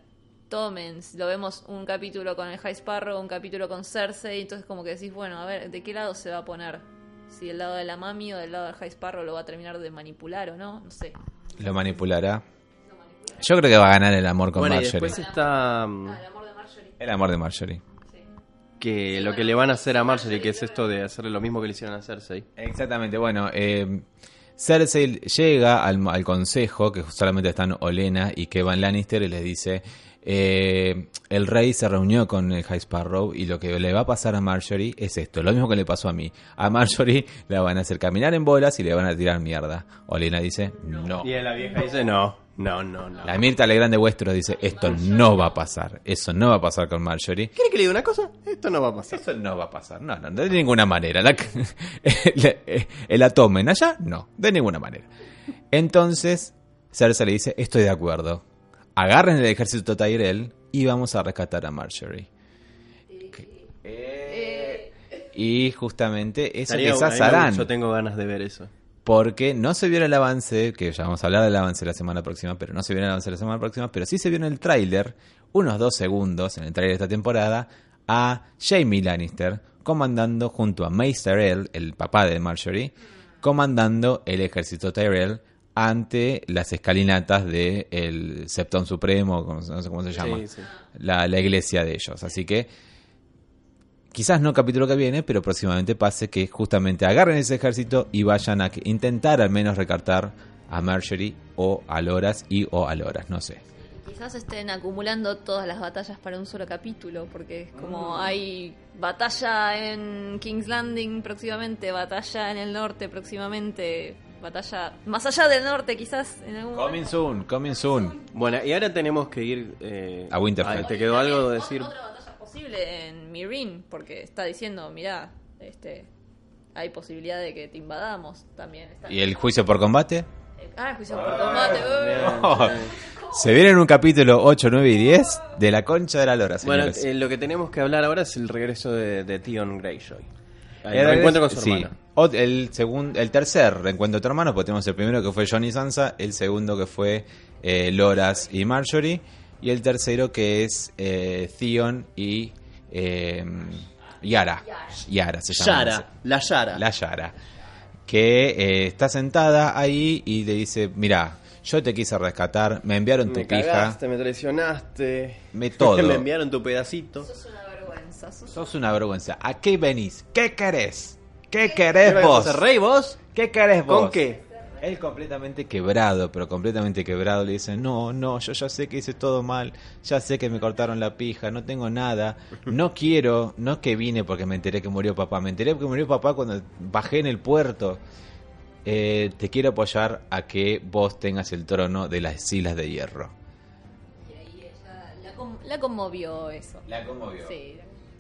Tommen. Si Lo vemos un capítulo con el High Sparrow, un capítulo con Cersei, entonces como que decís, bueno, a ver, ¿de qué lado se va a poner? Si del lado de la mami o del lado del High Sparrow lo va a terminar de manipular o no, no sé. Lo manipulará. Yo creo que va a ganar el amor con Bueno, y Marjorie. después está mm, Ah, el amor de Marjorie. El amor de Marjorie. Sí. que lo que le van a hacer a Marjorie, que es esto de hacerle lo mismo que le hicieron a Cersei. Exactamente, bueno, eh, Cersei llega al, consejo, que solamente están Olena y Kevin Lannister, y les dice, eh, el rey se reunió con el High Sparrow y lo que le va a pasar a Marjorie es esto, lo mismo que le pasó a mí. A Marjorie la van a hacer caminar en bolas y le van a tirar mierda. Olena dice, no. Y la vieja dice, no, no, no, no. La Mirta Legrand de Westeros dice, esto no va a pasar, eso no va a pasar con Marjorie. ¿Quiere que le diga una cosa? Esto no va a pasar. Eso no va a pasar, no, no, de ninguna manera. La, (laughs) el, el atomen allá, no, de ninguna manera. Entonces, Cersei le dice, estoy de acuerdo. Agarren el ejército Tyrell y vamos a rescatar a Marjorie. Eh, Y justamente eso me- harán. Yo tengo ganas de ver eso. Porque no se vio en el avance, que ya vamos a hablar del avance la semana próxima, pero no se vio el avance la semana próxima, pero sí se vio en el tráiler, unos dos segundos en el tráiler de esta temporada, a Jamie Lannister comandando junto a Mace Tyrell, el papá de Marjorie, comandando el ejército Tyrell ante las escalinatas del el Septón Supremo, no sé cómo se llama, Sí, sí. La, la iglesia de ellos. Así que quizás no capítulo que viene, pero próximamente pase que justamente agarren ese ejército y vayan a que- intentar al menos recartar a Marjorie o a Loras y o a Loras, no sé. Quizás estén acumulando todas las batallas para un solo capítulo, porque es como hay batalla en King's Landing próximamente, batalla en el norte próximamente, batalla más allá del norte quizás en algún Coming momento. soon, coming soon. Bueno, y ahora tenemos que ir eh, A Winterfell. ah, ¿Te quedó algo de decir? Posible en Mirin, porque está diciendo, mirá, este, hay posibilidad de que te invadamos también. Está- ¿Y el juicio por combate? Ah, juicio por combate. Bien, bien. Se viene en un capítulo 8, 9 y 10 de la concha de la lora, Bueno, señores. eh, lo que tenemos que hablar ahora es el regreso de, de Theon Greyjoy. El Era- reencuentro con su sí. hermana. O- el, segundo, el tercer reencuentro de tu hermano, porque tenemos el primero que fue John y Sansa, el segundo que fue eh, Loras y Marjorie, y el tercero que es eh, Theon y eh, Yara. Yara se llama. Yara, la Yara. La Yara. Que eh, está sentada ahí y le dice, mira, yo te quise rescatar, me enviaron tu me pija, cagaste, me traicionaste. Me todo. (laughs) me enviaron tu pedacito. Es una vergüenza. sos- sos una vergüenza. ¿A qué venís? ¿Qué querés? ¿Qué querés ¿Qué vos? rey vos? ¿Qué querés vos? ¿Con qué? Él completamente quebrado, pero completamente quebrado le dice, no, no, yo ya sé que hice todo mal, ya sé que me cortaron la pija, no tengo nada, no quiero, no que vine porque me enteré que murió papá, me enteré que murió papá cuando bajé en el puerto. Eh, te quiero apoyar a que vos tengas el trono de las islas de hierro. Y ahí ella la, con- la conmovió eso. La conmovió. Sí.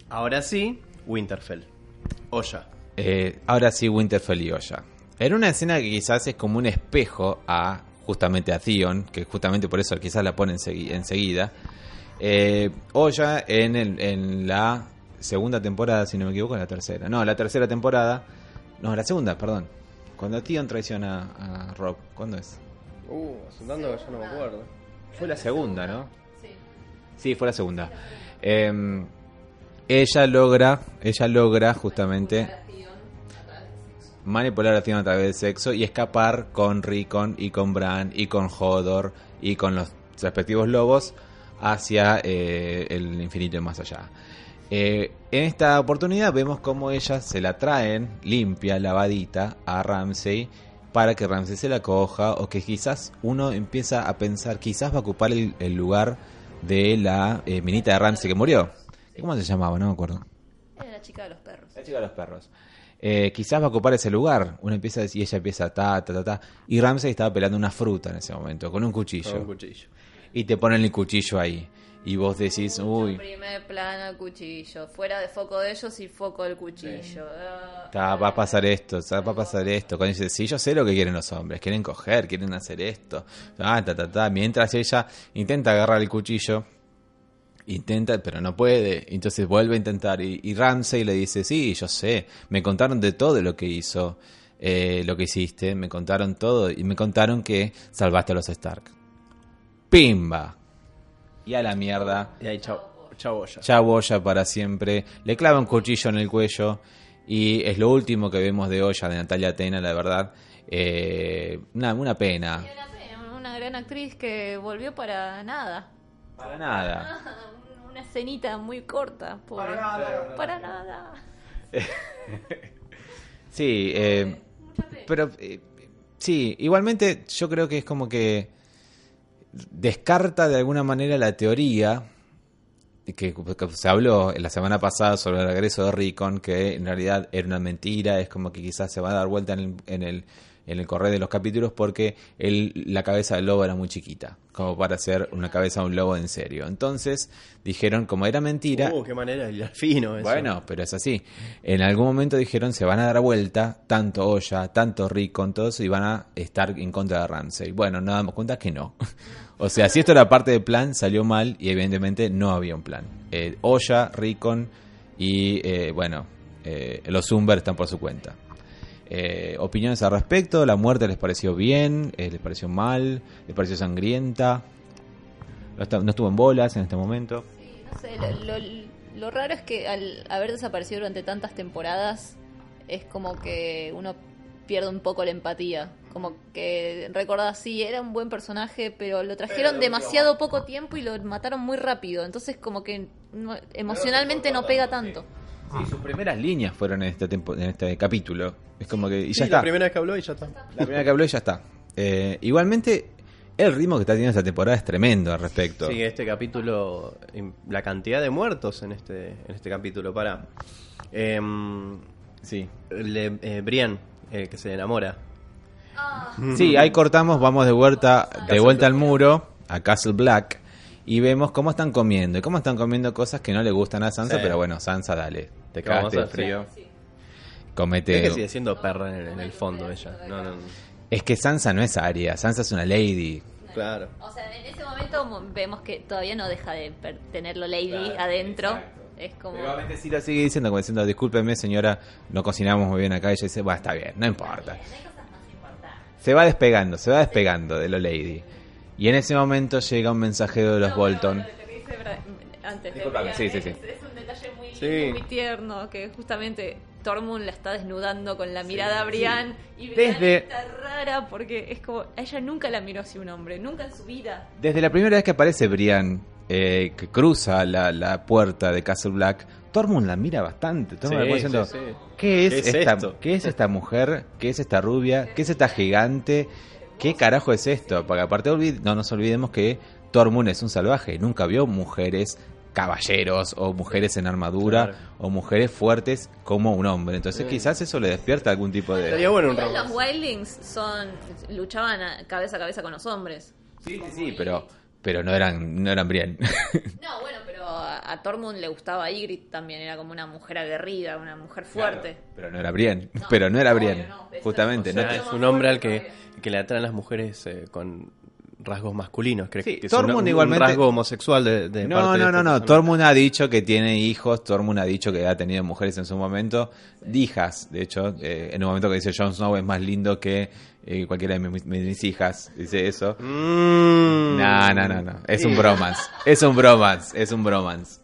Ahora sí, Winterfell. Olla. Eh, ahora sí, Winterfell y Oya. Era una escena que quizás es como un espejo a justamente a Theon, que justamente por eso quizás la pone ensegui- enseguida. Eh, Oya en, el- en la segunda temporada, si no me equivoco, en la tercera. No, la tercera temporada. No, la segunda, perdón. Cuando Theon traiciona a Rob. ¿Cuándo es? Uh, tanto que yo no me acuerdo. Fue la segunda, ¿no? Sí. Sí, fue la segunda. Eh, ella logra, ella logra justamente manipular a través del sexo y escapar con Rickon y con Bran y con Hodor y con los respectivos lobos hacia eh, el infinito y más allá. Eh, en esta oportunidad vemos cómo ellas se la traen limpia, lavadita a Ramsey para que Ramsey se la coja o que quizás uno empieza a pensar, quizás va a ocupar el, el lugar de la eh, minita de Ramsey que murió. ¿Cómo se llamaba? No me acuerdo. Era la chica de los perros. La chica de los perros. Eh, quizás va a ocupar ese lugar. Uno empieza a decir, y ella empieza ta, ta, ta, ta. Y Ramsey estaba pelando una fruta en ese momento, con un cuchillo. Con un cuchillo. Y te ponen el cuchillo ahí. Y vos decís, uy, Primer plano el cuchillo. Fuera de foco de ellos y foco del cuchillo. Ah. ta, va a pasar esto, ta, va a pasar esto. Cuando dice, sí, yo sé lo que quieren los hombres. Quieren coger, quieren hacer esto. Ah, ta, ta, ta. Mientras ella intenta agarrar el cuchillo. Intenta, pero no puede. Entonces vuelve a intentar. Y, y Ramsey le dice, sí, yo sé. Me contaron de todo lo que hizo. eh, lo que hiciste. Me contaron todo. Y me contaron que salvaste a los Stark. Pimba. Y a la mierda. Y ahí, chao. Chao, Olla. Ya Boya para siempre. Le clava un cuchillo en el cuello. Y es lo último que vemos de Olla, de Natalia Atena, la verdad. Eh, una, una pena. Y una pena, una gran actriz que volvió para nada. Para nada. (laughs) Una escenita muy corta, pobre. Para nada. (laughs) Sí, eh, pero eh, sí, igualmente yo creo que es como que descarta de alguna manera la teoría que, que se habló la semana pasada sobre el regreso de Rickon, que en realidad era una mentira, es como que quizás se va a dar vuelta en el, en el, en el correo de los capítulos porque el, la cabeza del lobo era muy chiquita, como para hacer una cabeza de un lobo en serio. Entonces dijeron, como era mentira, Uh, qué manera de fino eso. bueno, pero es así. En algún momento dijeron se van a dar vuelta, tanto Olla, tanto Rickon, todos, y van a estar en contra de Ramsey. Bueno, nos damos cuenta que no. (laughs) O sea, si esto era parte del plan, salió mal y evidentemente no había un plan. Eh, Olla, Rickon y, eh, bueno, eh, los Umber están por su cuenta. Eh, opiniones al respecto, la muerte les pareció bien, eh, les pareció mal, les pareció sangrienta. No, está- no estuvo en bolas en este momento. Sí, no sé, lo, lo- lo raro es que al haber desaparecido durante tantas temporadas, es como que uno pierde un poco la empatía como que recordás, sí, era un buen personaje, pero lo trajeron demasiado poco tiempo y lo mataron muy rápido. Entonces, como que no- emocionalmente no pega tanto. Sí, sus primeras líneas fueron en este, tempo- en este capítulo. Es como que. Y ya Sí, está. La primera vez que habló y ya está. La primera que habló y ya está. Eh, igualmente, el ritmo que está teniendo esta temporada es tremendo al respecto. Sí, este capítulo, la cantidad de muertos en este, en este capítulo, para. Em, Sí. le- eh, Brian, el que se enamora. Sí, ahí cortamos, vamos de vuelta, de vuelta al muro, a Castle Black, y vemos cómo están comiendo. Y cómo están comiendo cosas que no le gustan a Sansa, Sí. pero bueno, Sansa, dale. Te ¿Qué vamos cagaste de frío. Sí. Comete. Es que sigue siendo perra en, en el fondo ella. No, no, Es que Sansa no es Arya, Sansa es una lady. Claro. O sea, en ese momento mo- vemos que todavía no deja de per- tenerlo Lady Claro, adentro. exacto. Es como... Igualmente sí lo sigue diciendo, como diciendo, discúlpeme señora, no cocinamos muy bien acá. Y ella dice, bueno, está bien, no importa. Se va despegando, se va despegando de lo lady. Y en ese momento llega un mensajero de los No, Bolton. bueno, lo que dice Bra- antes de Disculpame, sí, sí, es, sí. es un detalle muy lindo, Sí. muy tierno, que justamente Tormund la está desnudando con la mirada a Brian y Brian Desde- está rara porque es como, a ella nunca la miró así un hombre, nunca en su vida. Desde la primera vez que aparece Brian, eh, que cruza la, la puerta de Castle Black, Tormund la mira bastante. Tormund Sí, la diciendo, sí, sí. ¿qué es, ¿Qué es esta, esto? ¿qué es esta mujer? ¿Qué es esta rubia? ¿Qué es esta gigante? ¿Qué carajo es esto? Porque aparte no nos olvidemos que Tormund es un salvaje, nunca vio mujeres caballeros o mujeres en armadura Claro. o mujeres fuertes como un hombre. Entonces Sí. quizás eso le despierta algún tipo de... Estaría bueno un los Wildlings son, luchaban a- cabeza a cabeza con los hombres. Sí, sí, sí, pero, pero no eran, no eran Brian. (laughs) No, bueno, pero a, a Tormund le gustaba Ygritte también, era como una mujer aguerrida, una mujer fuerte. Claro, pero no era Brian. (laughs) pero no era Brian. no, Justamente. O sea, no te- es un hombre al que, que le atraen las mujeres eh, con rasgos masculinos. ¿Crees Sí, que es un, un igualmente- rasgo homosexual de, de No, parte de no, este no, no. Tormund ha dicho que tiene hijos. Tormund ha dicho que ha tenido mujeres en su momento. Hijas, de hecho. eh, en un momento que dice Jon Snow es más lindo que eh, cualquiera de mis, mis hijas. Dice eso. Mm. No, no, no, no. Es un (laughs) bromance. Es un bromance. Es un bromance.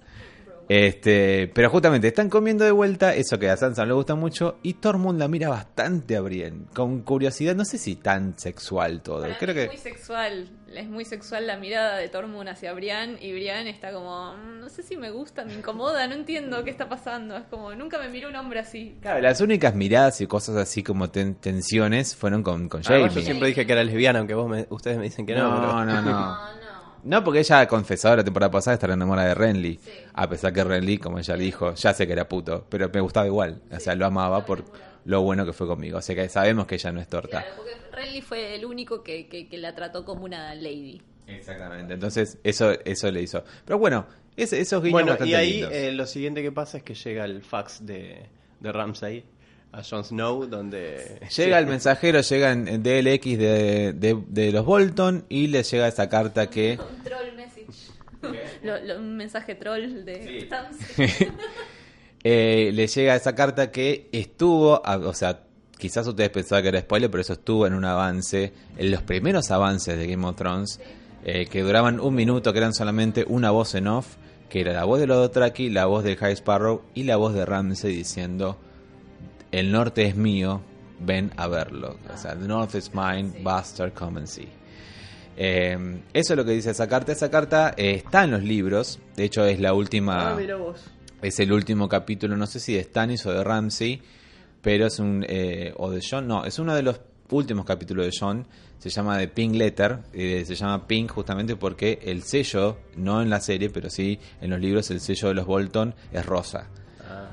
Este, pero justamente están comiendo de vuelta, eso que a Sansa no le gusta mucho, y Tormund la mira bastante a Brienne, con curiosidad, no sé si tan sexual todo. Para Creo mí que Es muy sexual, es muy sexual la mirada de Tormund hacia Brian y Brian está como, "Mm, no sé si me gusta, me incomoda, no entiendo qué está pasando. Es como, nunca me miró un hombre así. Claro, las únicas miradas y cosas así como ten- tensiones fueron con, con Ah, igual Jaime. yo siempre dije que era lesbiana, aunque vos me- ustedes me dicen que no. no, pero- no, no, (laughs) No, no. No, porque ella ha confesado la temporada pasada estar enamorada de Renly. Sí. A pesar que Renly, como ella dijo, ya sé que era puto, pero me gustaba igual. O sea, lo amaba por lo bueno que fue conmigo. O sea que sabemos que ella no es torta. Claro, porque Renly fue el único que, que, que la trató como una lady. Exactamente. Entonces, eso, eso le hizo. Pero bueno, es- esos guiños Bueno, bastante y ahí eh, lo siguiente que pasa es que llega el fax de, de Ramsay a Jon Snow, donde... Llega el mensajero, llega en, en DLX de, de, de los Bolton y le llega esa carta que... Un (laughs) troll message. Lo- lo- un mensaje troll de Sí. (laughs) Eh, le llega esa carta que estuvo, a- o sea, quizás ustedes pensaban que era spoiler, pero eso estuvo en un avance, en los primeros avances de Game of Thrones, eh, que duraban un minuto, que eran solamente una voz en off, que era la voz de Lodotraki, la voz del High Sparrow y la voz de Ramsey diciendo, el norte es mío, ven a verlo. O sea, the north is mine, bastard, come and see. Eh, eso es lo que dice esa carta. Esa carta eh, está en los libros. De hecho, es la última. Ah, vos. Es el último capítulo, no sé si de Stannis o de Ramsey, pero es un. eh, o de John, no, es uno de los últimos capítulos de John. Se llama The Pink Letter. se llama Pink justamente porque el sello, no en la serie, pero sí en los libros, el sello de los Bolton es rosa.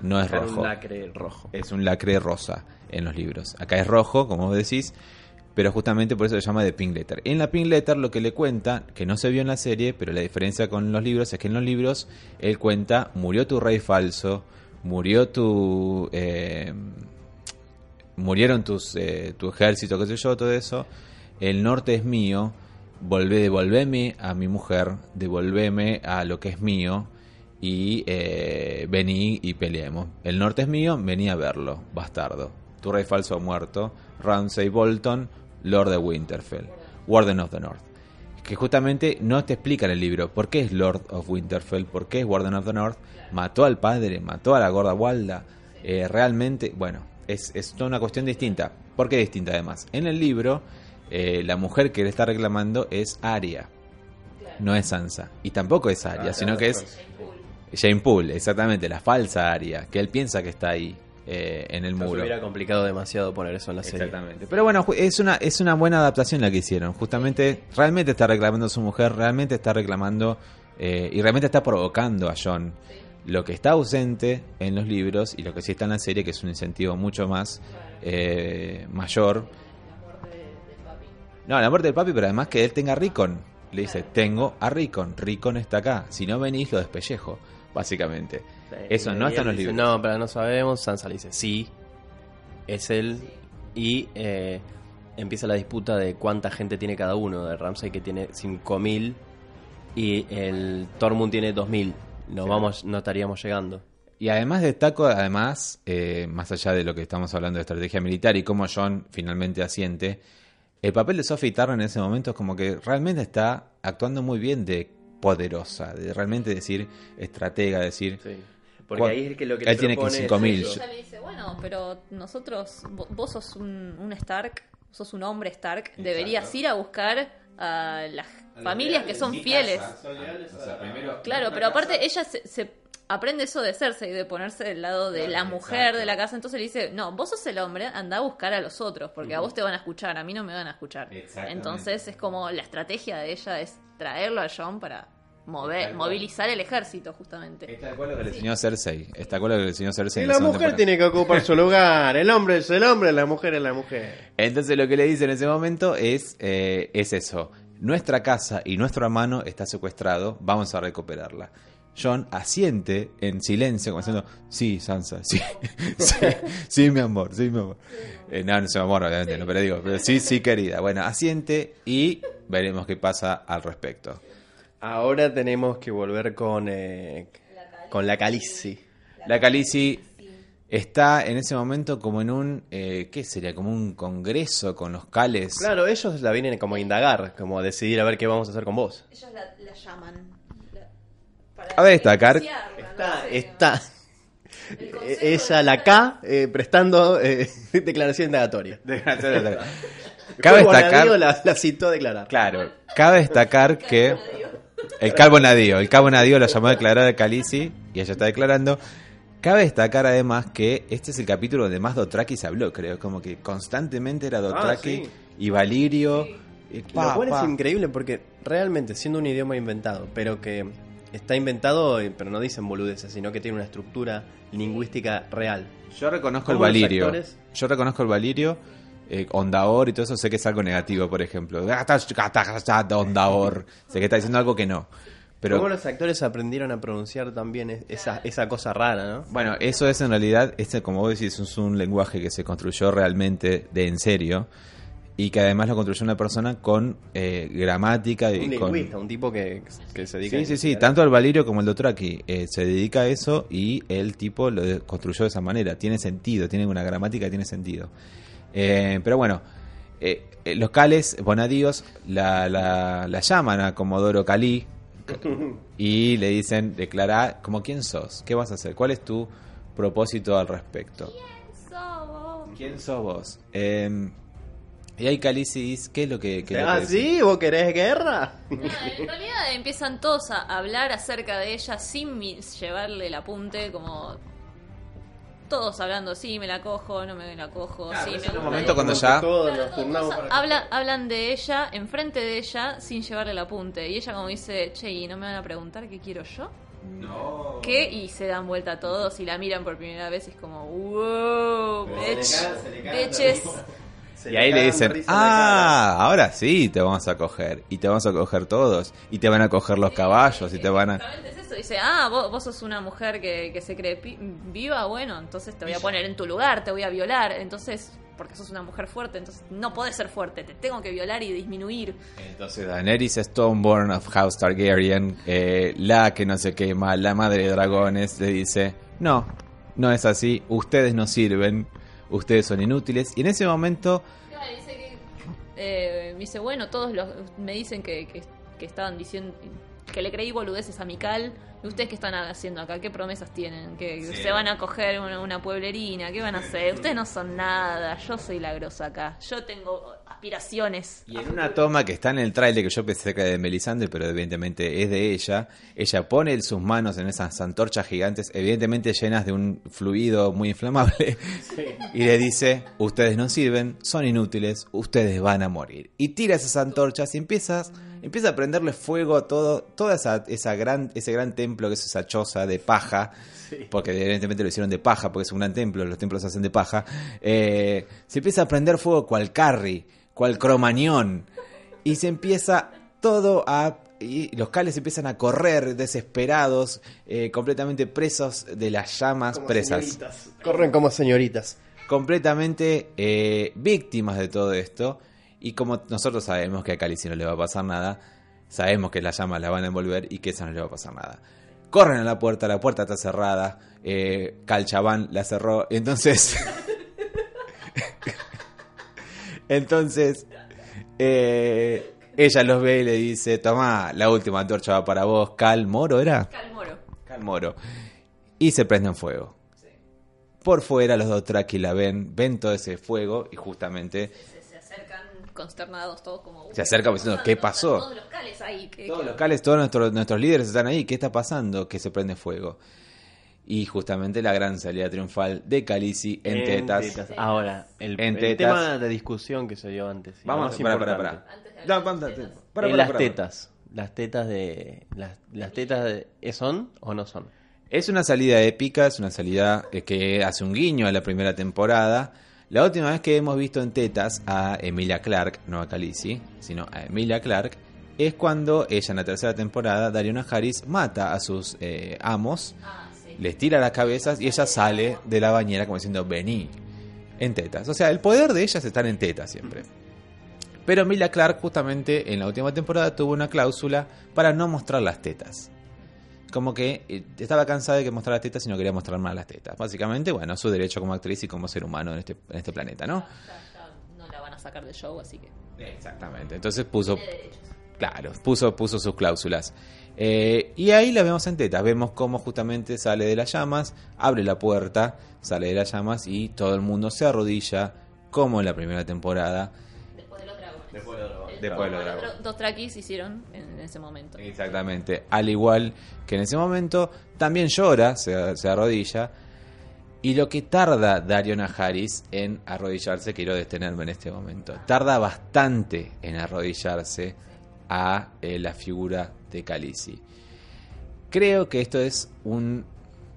No es rojo. un lacre rojo. Es un lacre rosa en los libros. Acá es rojo, como vos decís, pero justamente por eso se llama The Pink Letter. En la Pink Letter lo que le cuenta, que no se vio en la serie, pero la diferencia con los libros es que en los libros él cuenta, murió tu rey falso, murió tu... eh, murieron tus, eh, tu ejército, qué sé yo, todo eso. El norte es mío, volvé, devolveme a mi mujer, devolveme a lo que es mío y eh, vení y peleemos. El norte es mío, vení a verlo, bastardo. Tu rey falso ha muerto, Ramsay Bolton, Lord de Winterfell, Warden of the North. Que justamente no te explica en el libro por qué es Lord of Winterfell, por qué es Warden of the North, mató al padre, mató a la gorda Walda. Eh, realmente, bueno, es, es toda una cuestión distinta. ¿Por qué distinta además? En el libro, eh, la mujer que le está reclamando es Arya, no es Sansa. Y tampoco es Arya, Ah, sino que es Jane Poole, exactamente, la falsa Arya, que él piensa que está ahí eh, en el Se muro. hubiera complicado demasiado poner eso en la serie. Exactamente. Pero bueno, es una, es una buena adaptación la que hicieron. Justamente, realmente está reclamando a su mujer, realmente está reclamando eh, y realmente está provocando a John. Lo que está ausente en los libros y lo que sí está en la serie, que es un incentivo mucho más eh, mayor. No, la muerte del papi, pero además que él tenga a Rickon. Le dice, tengo a Rickon. Rickon está acá. Si no venís, lo despellejo, básicamente. Eso no está en los libros. No, pero no sabemos. Sansa le dice, sí, es él. Y eh, empieza la disputa de cuánta gente tiene cada uno. De Ramsay que tiene 5.000 y el Tormund tiene 2.000. No, Sí. vamos, no estaríamos llegando. Y además destaco, además, eh, más allá de lo que estamos hablando de estrategia militar y cómo John finalmente asiente, el papel de Sophie Turner en ese momento es como que realmente está actuando muy bien de poderosa, de realmente decir estratega, decir... Porque ahí es que lo que él tiene propone es 5.000. eso. Ella le dice, bueno, pero nosotros, vo- vos sos un, un Stark, sos un hombre Stark, deberías ir a buscar a las familias que son fieles. Claro, pero aparte ella se, se aprende eso de Cersei, de ponerse del lado de la mujer de la casa, entonces le dice, no, vos sos el hombre, anda a buscar a los otros, porque a vos te van a escuchar, a mí no me van a escuchar. Entonces es como la estrategia de ella es traerlo a John para mover, movilizar el ejército, justamente. Está de acuerdo que le enseñó Cersei. Está de acuerdo que le enseñó Cersei. Y la mujer temporada. tiene que ocupar su lugar. El hombre es el hombre, la mujer es la mujer. Entonces lo que le dice en ese momento es, eh, es eso. Nuestra casa y nuestro hermano está secuestrado, vamos a recuperarla. John asiente en silencio, como diciendo, sí, Sansa, sí, (laughs) sí, sí, mi amor, sí, mi amor. Eh, no, no es mi amor, obviamente, no, pero digo, pero sí, sí, querida. Bueno, asiente y veremos qué pasa al respecto. Ahora tenemos que volver con, eh, con la Calici. La Khaleesi está en ese momento como en un, eh, ¿qué sería? Como un congreso con los cales. Claro, ellos la vienen como a indagar, como a decidir a ver qué vamos a hacer con vos. Ellos la, llaman. Cabe destacar- Está, está ella, la K, eh, prestando eh, (laughs) declaración indagatoria. (laughs) Cabe destacar, la, la citó a declarar. claro, cabe destacar que el Calvo Nadío, el Calvo Nadío lo llamó a declarar a Calici y ella está declarando. Cabe destacar además que este es el capítulo donde más Dotraki se habló, creo, como que constantemente era Dotraki sí. y Valirio. y pa, Lo cual pa. es increíble porque realmente siendo un idioma inventado, pero que está inventado, eh, pero no dicen boludeces, sino que tiene una estructura lingüística real. Yo reconozco el ¿Cómo los Valirio. Yo reconozco el Valirio. Eh, Ondaor y todo eso sé que es algo negativo, por ejemplo. (laughs) Ondaor. Sé que está diciendo algo que no. Pero ¿Cómo los actores aprendieron a pronunciar también es- esa, esa cosa rara, no? bueno, eso es en realidad, este, como vos decís, es un lenguaje que se construyó realmente de en serio y que además lo construyó una persona con eh, gramática y Un con... lingüista, un tipo que, que se dedica Sí, a sí, sí, tanto el Valirio como el Dotraki eh, se dedica a eso y el tipo lo construyó de esa manera. Tiene sentido, tiene una gramática que tiene sentido. Eh, pero bueno, eh, eh, los cales bonadíos la, la, la llaman a Comodoro Cali (laughs) y le dicen, declara como quién sos, qué vas a hacer, cuál es tu propósito al respecto. ¿Quién sos vos? Eh, y ahí Calici dice, ¿qué es lo que... qué es lo Ah, que? ¿sí? ¿Vos querés guerra? No, en realidad empiezan todos a hablar acerca de ella sin llevarle el apunte, como todos hablando, sí, me la cojo, no me la cojo, sí, me gusta momento ella". cuando ya- Todos Claro, todos para- hablan, de ella, enfrente de ella, sin llevarle el apunte. Y ella como dice, che, ¿y no me van a preguntar qué quiero yo? ¿Qué? Y se dan vuelta todos y la miran por primera vez y es como, wow, bitch, se le cae la bitches. Se Y ahí le dicen, ah, ahora sí te vamos a coger. Y te vamos a coger todos. Y te van a coger los caballos. Y te van a... Es eso. Dice, ah, vos, vos sos una mujer que, que se cree pi- viva, bueno, entonces te voy a poner en tu lugar, te voy a violar. Entonces, porque sos una mujer fuerte, entonces no podés ser fuerte, te tengo que violar y disminuir. Entonces Daenerys Stoneborn of House Targaryen, eh, la que no se quema, la madre de dragones, le dice, no, no es así, ustedes no sirven, ustedes son inútiles. Y en ese momento, Dice que, eh, me dice, bueno, todos los, me dicen que, que, que estaban diciendo que le creí boludeces a Mikal. ¿Y ustedes qué están haciendo acá? ¿Qué promesas tienen? ¿Que se van a coger una, una pueblerina? ¿Qué van a hacer? Ustedes no son nada. Yo soy la grosa acá. Yo tengo aspiraciones. Y en una toma que está en el trailer que yo pensé que era de Melisandre, pero evidentemente es de ella, ella pone sus manos en esas antorchas gigantes, evidentemente llenas de un fluido muy inflamable, (laughs) y le dice, ustedes no sirven, son inútiles, ustedes van a morir. Y tira esas antorchas y empiezas, empieza a prenderle fuego a todo, toda esa, esa gran, ese gran templo que es esa choza de paja, porque evidentemente lo hicieron de paja, porque es un gran templo, los templos se hacen de paja, eh, se empieza a prender fuego cual carry, cual cromañón, y se empieza todo a... Y los cales empiezan a correr desesperados, eh, completamente presos de las llamas Como presas. señoritas. Corren como señoritas. Completamente eh, víctimas de todo esto. Y como nosotros sabemos que a Calici no le va a pasar nada, sabemos que las llamas la van a envolver y que esa no le va a pasar nada. Corren a la puerta, la puerta está cerrada, eh, Calchabán la cerró, entonces... (laughs) entonces, eh, ella los ve y le dice, toma, la última antorcha va para vos, Cal Moro, ¿era? Calmoro. Cal Moro. Y se prenden fuego. Por fuera los dos Traki la ven, ven todo ese fuego y justamente Se, se acercan consternados todos como... Se acercan diciendo, ¿qué pasó? Todos los cales ahí. que- todos que- los cales, todos nuestros, nuestros líderes están ahí. ¿Qué está pasando? Que se prende fuego. Y justamente la gran salida triunfal de Khaleesi en, tetas. Ahora, el, En el tetas. tema de discusión que se dio antes. Vamos, para, para, para. Antes de No, hablar para, las tetas. Las tetas de. Las, las tetas de. ¿eh, ¿Son o no son? Es una salida épica, es una salida eh, que hace un guiño a la primera temporada. La última vez que hemos visto en tetas a Emilia Clark, no a Khaleesi, sino a Emilia Clark, es cuando ella en la tercera temporada, Dariona Harris, mata a sus eh, amos, Ah. Les tira las cabezas y ella sale de la bañera como diciendo, vení, en tetas. O sea, el poder de ellas está en tetas siempre. Pero Emilia Clark justamente en la última temporada tuvo una cláusula para no mostrar las tetas. Como que eh, estaba cansada de que mostrara las tetas y no quería mostrar más las tetas. Básicamente, bueno, su derecho como actriz y como ser humano en este, en este planeta, ¿no? Ya- ya no la van a sacar del show, así que... Exactamente. Entonces puso, claro, puso, puso sus cláusulas. Eh, y ahí la vemos en tetas. Vemos cómo justamente sale de las llamas, abre la puerta, sale de las llamas y todo el mundo se arrodilla, como en la primera temporada. Después de los dragones. Después de los dragones. Después de los como dragones. otro- Dos traquis hicieron en ese momento. Exactamente. Al igual que en ese momento, también llora, se, se arrodilla. Y lo que tarda Dario Najaris en arrodillarse, quiero detenerme en este momento. Tarda bastante en arrodillarse a eh, la figura de Khaleesi. Creo que esto es un.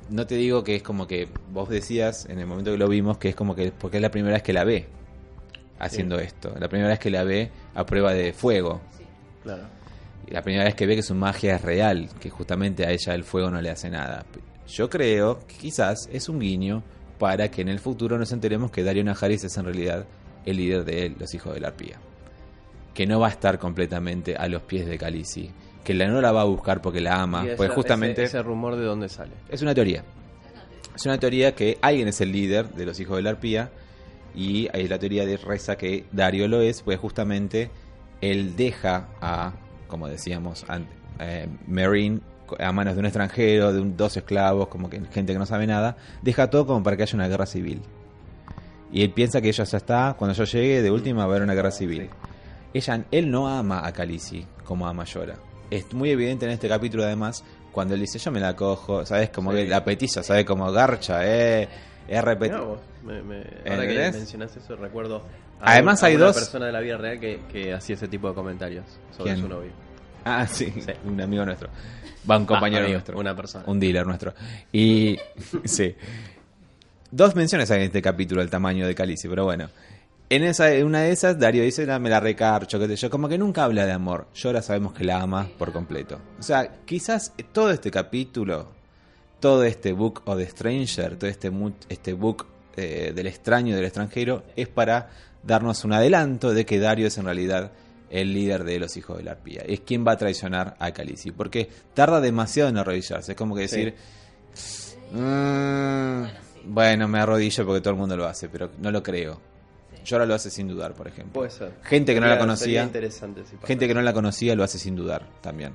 No te digo que es como que vos decías en el momento que lo vimos que es como que. Porque es la primera vez que la ve haciendo esto. La primera vez que la ve a prueba de fuego. Claro. Y la primera vez que ve que su magia es real, que justamente a ella el fuego no le hace nada. Yo creo que quizás es un guiño para que en el futuro nos enteremos que Dario Najaris es en realidad el líder de los hijos de la arpía. Que no va a estar completamente a los pies de Khaleesi. Que la no la va a buscar porque la ama. Y Pues esa- justamente Ese, ese rumor de dónde sale. es una teoría. Es una teoría que alguien es el líder de los hijos de la arpía. Y hay la teoría de reza que Dario lo es, pues justamente él deja a, como decíamos antes, eh, Marine a manos de un extranjero, de un- dos esclavos, como que gente que no sabe nada, deja todo como para que haya una guerra civil. Y él piensa que ella ya está, cuando yo llegue, de última va a haber una guerra civil. Ella, él no ama a Khaleesi como ama a Yora. Es muy evidente en este capítulo además, cuando él dice yo me la cojo, ¿sabes? Como Sí. que la petiza, ¿sabes? Como garcha, eh. Es me- me- ahora que mencionas eso, recuerdo. a Además un- a hay una dos- persona de la vida real que, que hacía ese tipo de comentarios sobre ¿Quién? su novio. Ah, sí, Sí. (laughs) un amigo nuestro. Va un compañero Ah, amigo, nuestro. Una persona. Un dealer nuestro. Y (laughs) sí. Dos menciones hay en este capítulo del tamaño de Calici, pero bueno. En esa, en una de esas, Dario dice, "Ah, me la recarcho, que yo, como que nunca habla de amor. Yo ahora sabemos que la ama por completo. O sea, quizás todo este capítulo, todo este book of the stranger, todo este, este book eh, del extraño y del extranjero, es para darnos un adelanto de que Dario es en realidad el líder de los hijos de la arpía. Es quien va a traicionar a Calici. Porque tarda demasiado en arrodillarse. Es como que decir, "Mm, bueno, me arrodillo porque todo el mundo lo hace, pero no lo creo. Yo ahora lo hace sin dudar, por ejemplo. Puede ser. Gente que no la conocía. interesante si Gente que no la conocía lo hace sin dudar también.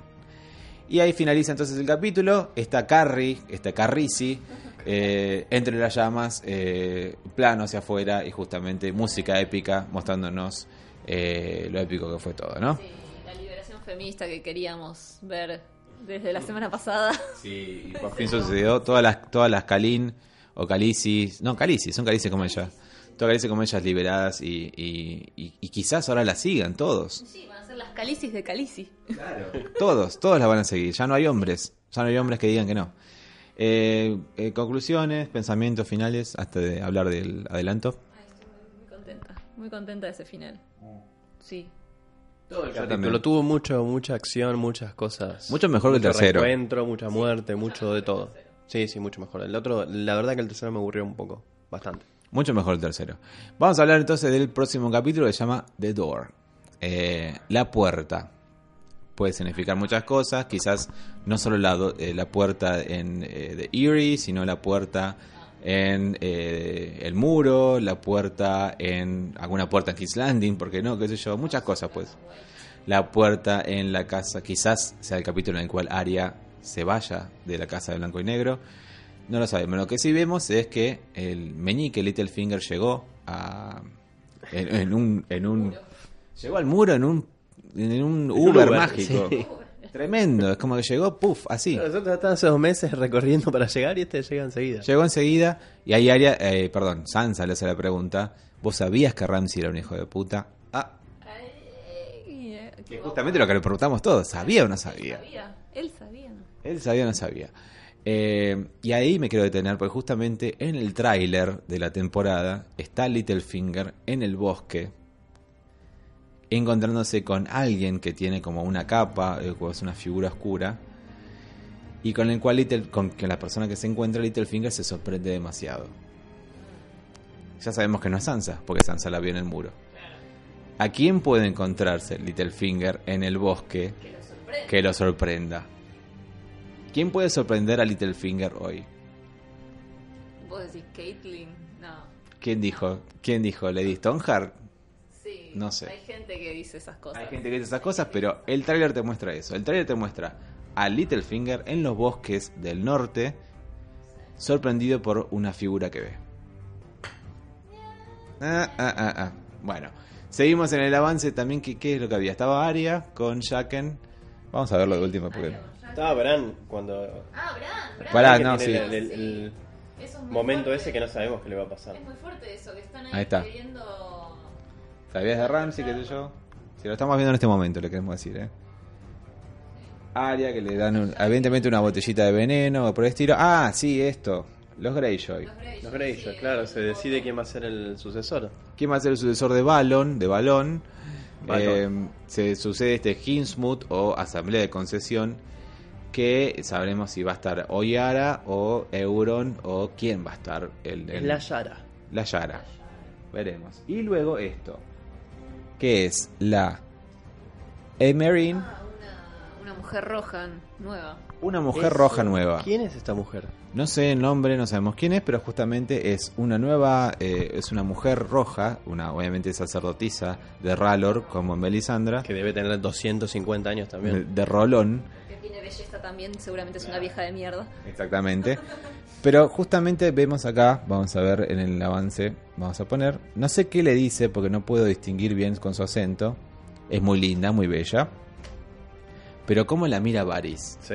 Y ahí finaliza entonces el capítulo. Está Carrie, está Carrisi, (laughs) eh, entre las llamas, eh, plano hacia afuera y justamente música épica mostrándonos eh, lo épico que fue todo, ¿no? Sí, la liberación feminista que queríamos ver desde la semana pasada. Sí, y por fin sucedió. Todas las, todas las Kalin o Calicis, no, Calicis, son Calicis como ella. Todas Calicis como ellas liberadas y, y, y- y quizás ahora la sigan todos. Sí, van a ser las calicis de calici. (laughs) Todos, todos la van a seguir. Ya no hay hombres, ya no hay hombres que digan que no. Eh, eh, conclusiones, pensamientos finales, hasta de hablar del adelanto. Ay, estoy muy, contenta, muy contenta de ese final. Sí. Todo el capítulo también. tuvo mucho, mucha acción, muchas cosas. Mucho mejor que el Mucho tercero. Reencuentro, mucha muerte, mucho de todo. Sí, sí, mucho mejor. El otro, la verdad que el tercero me aburrió un poco, bastante. Mucho mejor el tercero. Vamos a hablar entonces del próximo capítulo que se llama The Door. Eh, la puerta. Puede significar muchas cosas, quizás no solo la, eh, la puerta en eh, The Erie, sino la puerta en eh, el muro, la puerta en alguna puerta en Kiss Landing, porque no, qué sé yo, muchas cosas pues. La puerta en la casa, quizás sea el capítulo en el cual Arya se vaya de la casa de blanco y negro. No lo sabemos. Lo que sí vemos es que el meñique Littlefinger llegó a. En, en un. En un llegó al muro en un. En un Uber, Uber, mágico. sí. Tremendo. Es como que llegó, puff, así. Nosotros estábamos hace dos meses recorriendo para llegar y este llega enseguida. Llegó enseguida y ahí Arya. eh, perdón, Sansa le hace la pregunta. ¿Vos sabías que Ramsey era un hijo de puta? Ah, Ay, eh, que justamente lo que le preguntamos todos. ¿Sabía o no sabía? sabía, él sabía. ¿no? Él sabía o no sabía. Eh, y ahí me quiero detener porque justamente en el tráiler de la temporada está Littlefinger en el bosque encontrándose con alguien que tiene como una capa, eh, es una figura oscura y con el cual Little, con que la persona que se encuentra Littlefinger se sorprende demasiado. Ya sabemos que no es Sansa, porque Sansa la vio en el muro. ¿A quién puede encontrarse Littlefinger en el bosque Que lo sorprende. que lo sorprenda? ¿Quién puede sorprender a Littlefinger hoy? Vos decís Caitlyn, no. ¿Quién dijo? ¿Quién dijo? ¿Lady Stoneheart? Sí, No sé. Hay gente que dice esas cosas. Hay gente que dice esas cosas, pero el tráiler te muestra eso. El tráiler te muestra a Littlefinger en los bosques del norte, sorprendido por una figura que ve. Ah, ah, ah, ah. Bueno, seguimos en el avance también. ¿qué, ¿Qué es lo que había? Estaba Arya con Jaqen. Vamos a verlo de última porque... Estaba Bran cuando... Ah, Bran, Bran. Pará, no, sí. el- el- el Eso es muy momento fuerte. ese que no sabemos qué le va a pasar. Es muy fuerte eso, que están ahí, Ahí está. queriendo... ¿Sabías de Ramsey, qué sé yo? Si lo estamos viendo en este momento, le queremos decir, ¿eh? Arya, que le dan un- evidentemente una botellita de veneno o por el estilo. Ah, sí, esto. Los Greyjoy. Los Greyjoy, Los Greyjoy, sí, claro, se decide quién va a ser el sucesor. ¿Quién va a ser el sucesor de Balon? De Balón. Balon. Eh, se sucede este Hinsmut o Asamblea de Concesión. Que sabremos si va a estar o Yara o Euron o quién va a estar. El, el- la Yara. la Yara. Veremos. Y luego esto. Que es la Emerin. Ah, una, una mujer roja nueva. Una mujer roja nueva. ¿Quién es esta mujer? No sé el nombre, no sabemos quién es, pero justamente es una nueva, eh, es una mujer roja, una obviamente sacerdotisa de Ralor, como Melisandra, Que debe tener 250 años de, también. de Rolón, tiene belleza también, seguramente es una vieja de mierda. exactamente. Pero justamente vemos acá, vamos a ver en el avance, vamos a poner, no sé qué le dice porque no puedo distinguir bien con su acento, es muy linda, muy bella, pero cómo la mira Varys. Sí.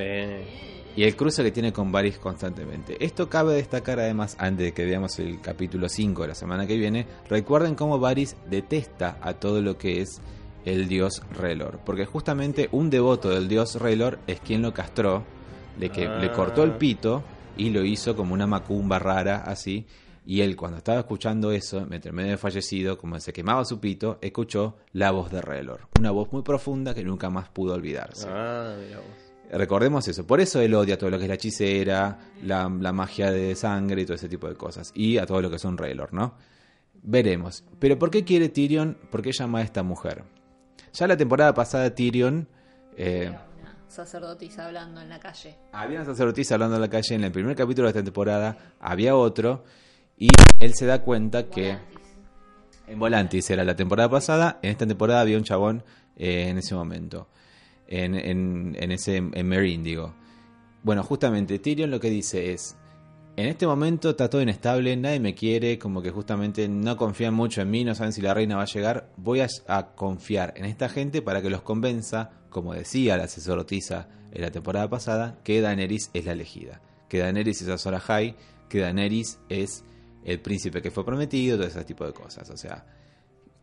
Y el cruce que tiene con Varys constantemente. Esto cabe destacar además, antes de que veamos el capítulo 5 de la semana que viene, recuerden cómo Varys detesta a todo lo que es el dios Relor. Porque justamente un devoto del dios Relor es quien lo castró, le, que, le cortó el pito y lo hizo como una macumba rara así. Y él cuando estaba escuchando eso, mientras medio de fallecido, como se quemaba su pito, escuchó la voz de Relor. Una voz muy profunda que nunca más pudo olvidarse. Ah, mira. Recordemos eso, por eso él odia todo lo que es la hechicera, la, la magia de sangre y todo ese tipo de cosas. Y a todo lo que son Raelor, ¿no? Veremos. Pero ¿por qué quiere Tyrion? ¿Por qué llama a esta mujer? Ya la temporada pasada Tyrion... eh, sacerdotisa hablando en la calle. había una sacerdotisa hablando en la calle. En el primer capítulo de esta temporada había otro. Y él se da cuenta que... En Volantis era la temporada pasada. En esta temporada había un chabón eh, en ese momento. en, en, en ese en Meereen, digo. Bueno, justamente Tyrion lo que dice es, en este momento está todo inestable, nadie me quiere, como que justamente no confían mucho en mí, no saben si la reina va a llegar, voy a, confiar en esta gente para que los convenza, como decía la sacerdotisa en la temporada pasada, que Daenerys es la elegida, que Daenerys es Azor Ahai, que Daenerys es el príncipe que fue prometido, todo ese tipo de cosas, o sea,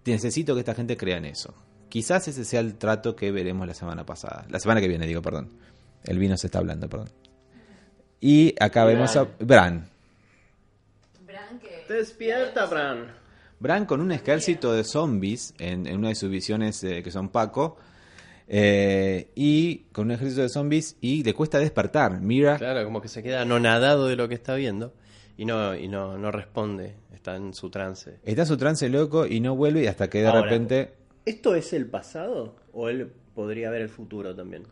necesito que esta gente crea en eso. Quizás ese sea el trato que veremos la semana pasada, la semana que viene, digo, perdón. El vino se está hablando, perdón. Y acá vemos a Bran. Bran que- Despierta, Bran. Bran con un ejército de zombies en, en una de sus visiones eh, que son Paco. eh, y con un ejército de zombies y le cuesta despertar. Mira, Claro, como que se queda anonadado de lo que está viendo y no, y no, no responde, está en su trance. está en su trance loco y no vuelve y hasta que de Ahora. repente... ¿Esto es el pasado o él podría ver el futuro también?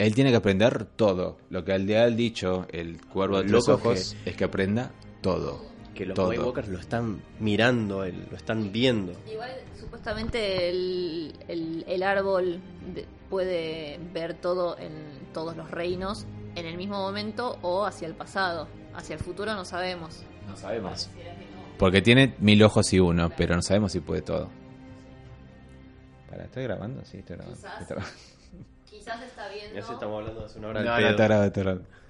Él tiene que aprender todo. Lo que le ha dicho el cuervo de Loco ojos es que aprenda todo. Que los todo. White Walkers lo están mirando, él, lo están viendo. Igual, supuestamente el, el, el árbol de- puede ver todo en todos los reinos en el mismo momento o hacia el pasado. Hacia el futuro no sabemos. No sabemos. Porque tiene mil ojos y uno, pero no sabemos si puede todo. Para, ¿estoy grabando? Sí, estoy grabando. Quizás. Estoy grabando. Quizás está viendo. Ya si estamos hablando de hace una hora No, no,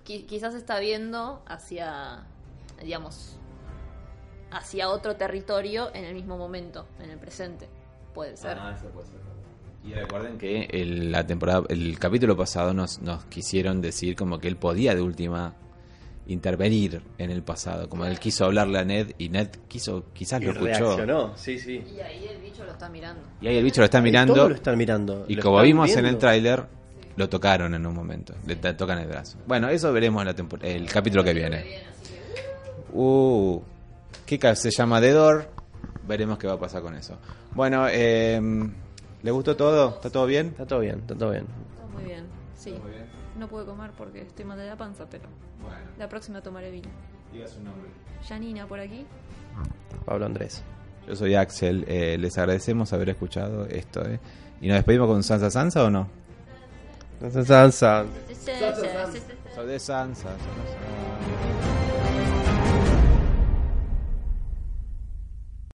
qui- quizás está viendo hacia, digamos, hacia otro territorio en el mismo momento, en el presente. Puede ser. Ah, Y recuerden que el, la temporada, el capítulo pasado nos, nos quisieron decir como que él podía de última intervenir en el pasado, como él quiso hablarle a Ned y Ned quiso, quizás Y lo escuchó. reaccionó, sí, sí. Y ahí el bicho lo está mirando. Y ahí el bicho lo está Y mirando todos lo están mirando. y lo como vimos en el tráiler, lo tocaron en un momento, le tocan el brazo. Bueno, eso veremos en la tempor- el capítulo que viene. Uh, ¿qué ca- se llama The Door? Veremos qué va a pasar con eso. Bueno, eh, ¿le gustó todo? ¿Está todo bien? Está todo bien, está todo bien. Está muy bien, sí. No puedo comer porque estoy mal de la panza, pero Bueno, la próxima tomaré vino. diga su nombre. Janina por aquí. Pablo Andrés. Yo soy Axel, eh, les agradecemos haber escuchado esto. eh. ¿Y nos despedimos con Sansa Sansa o no? Sansa. Sansa. So they're Sansa.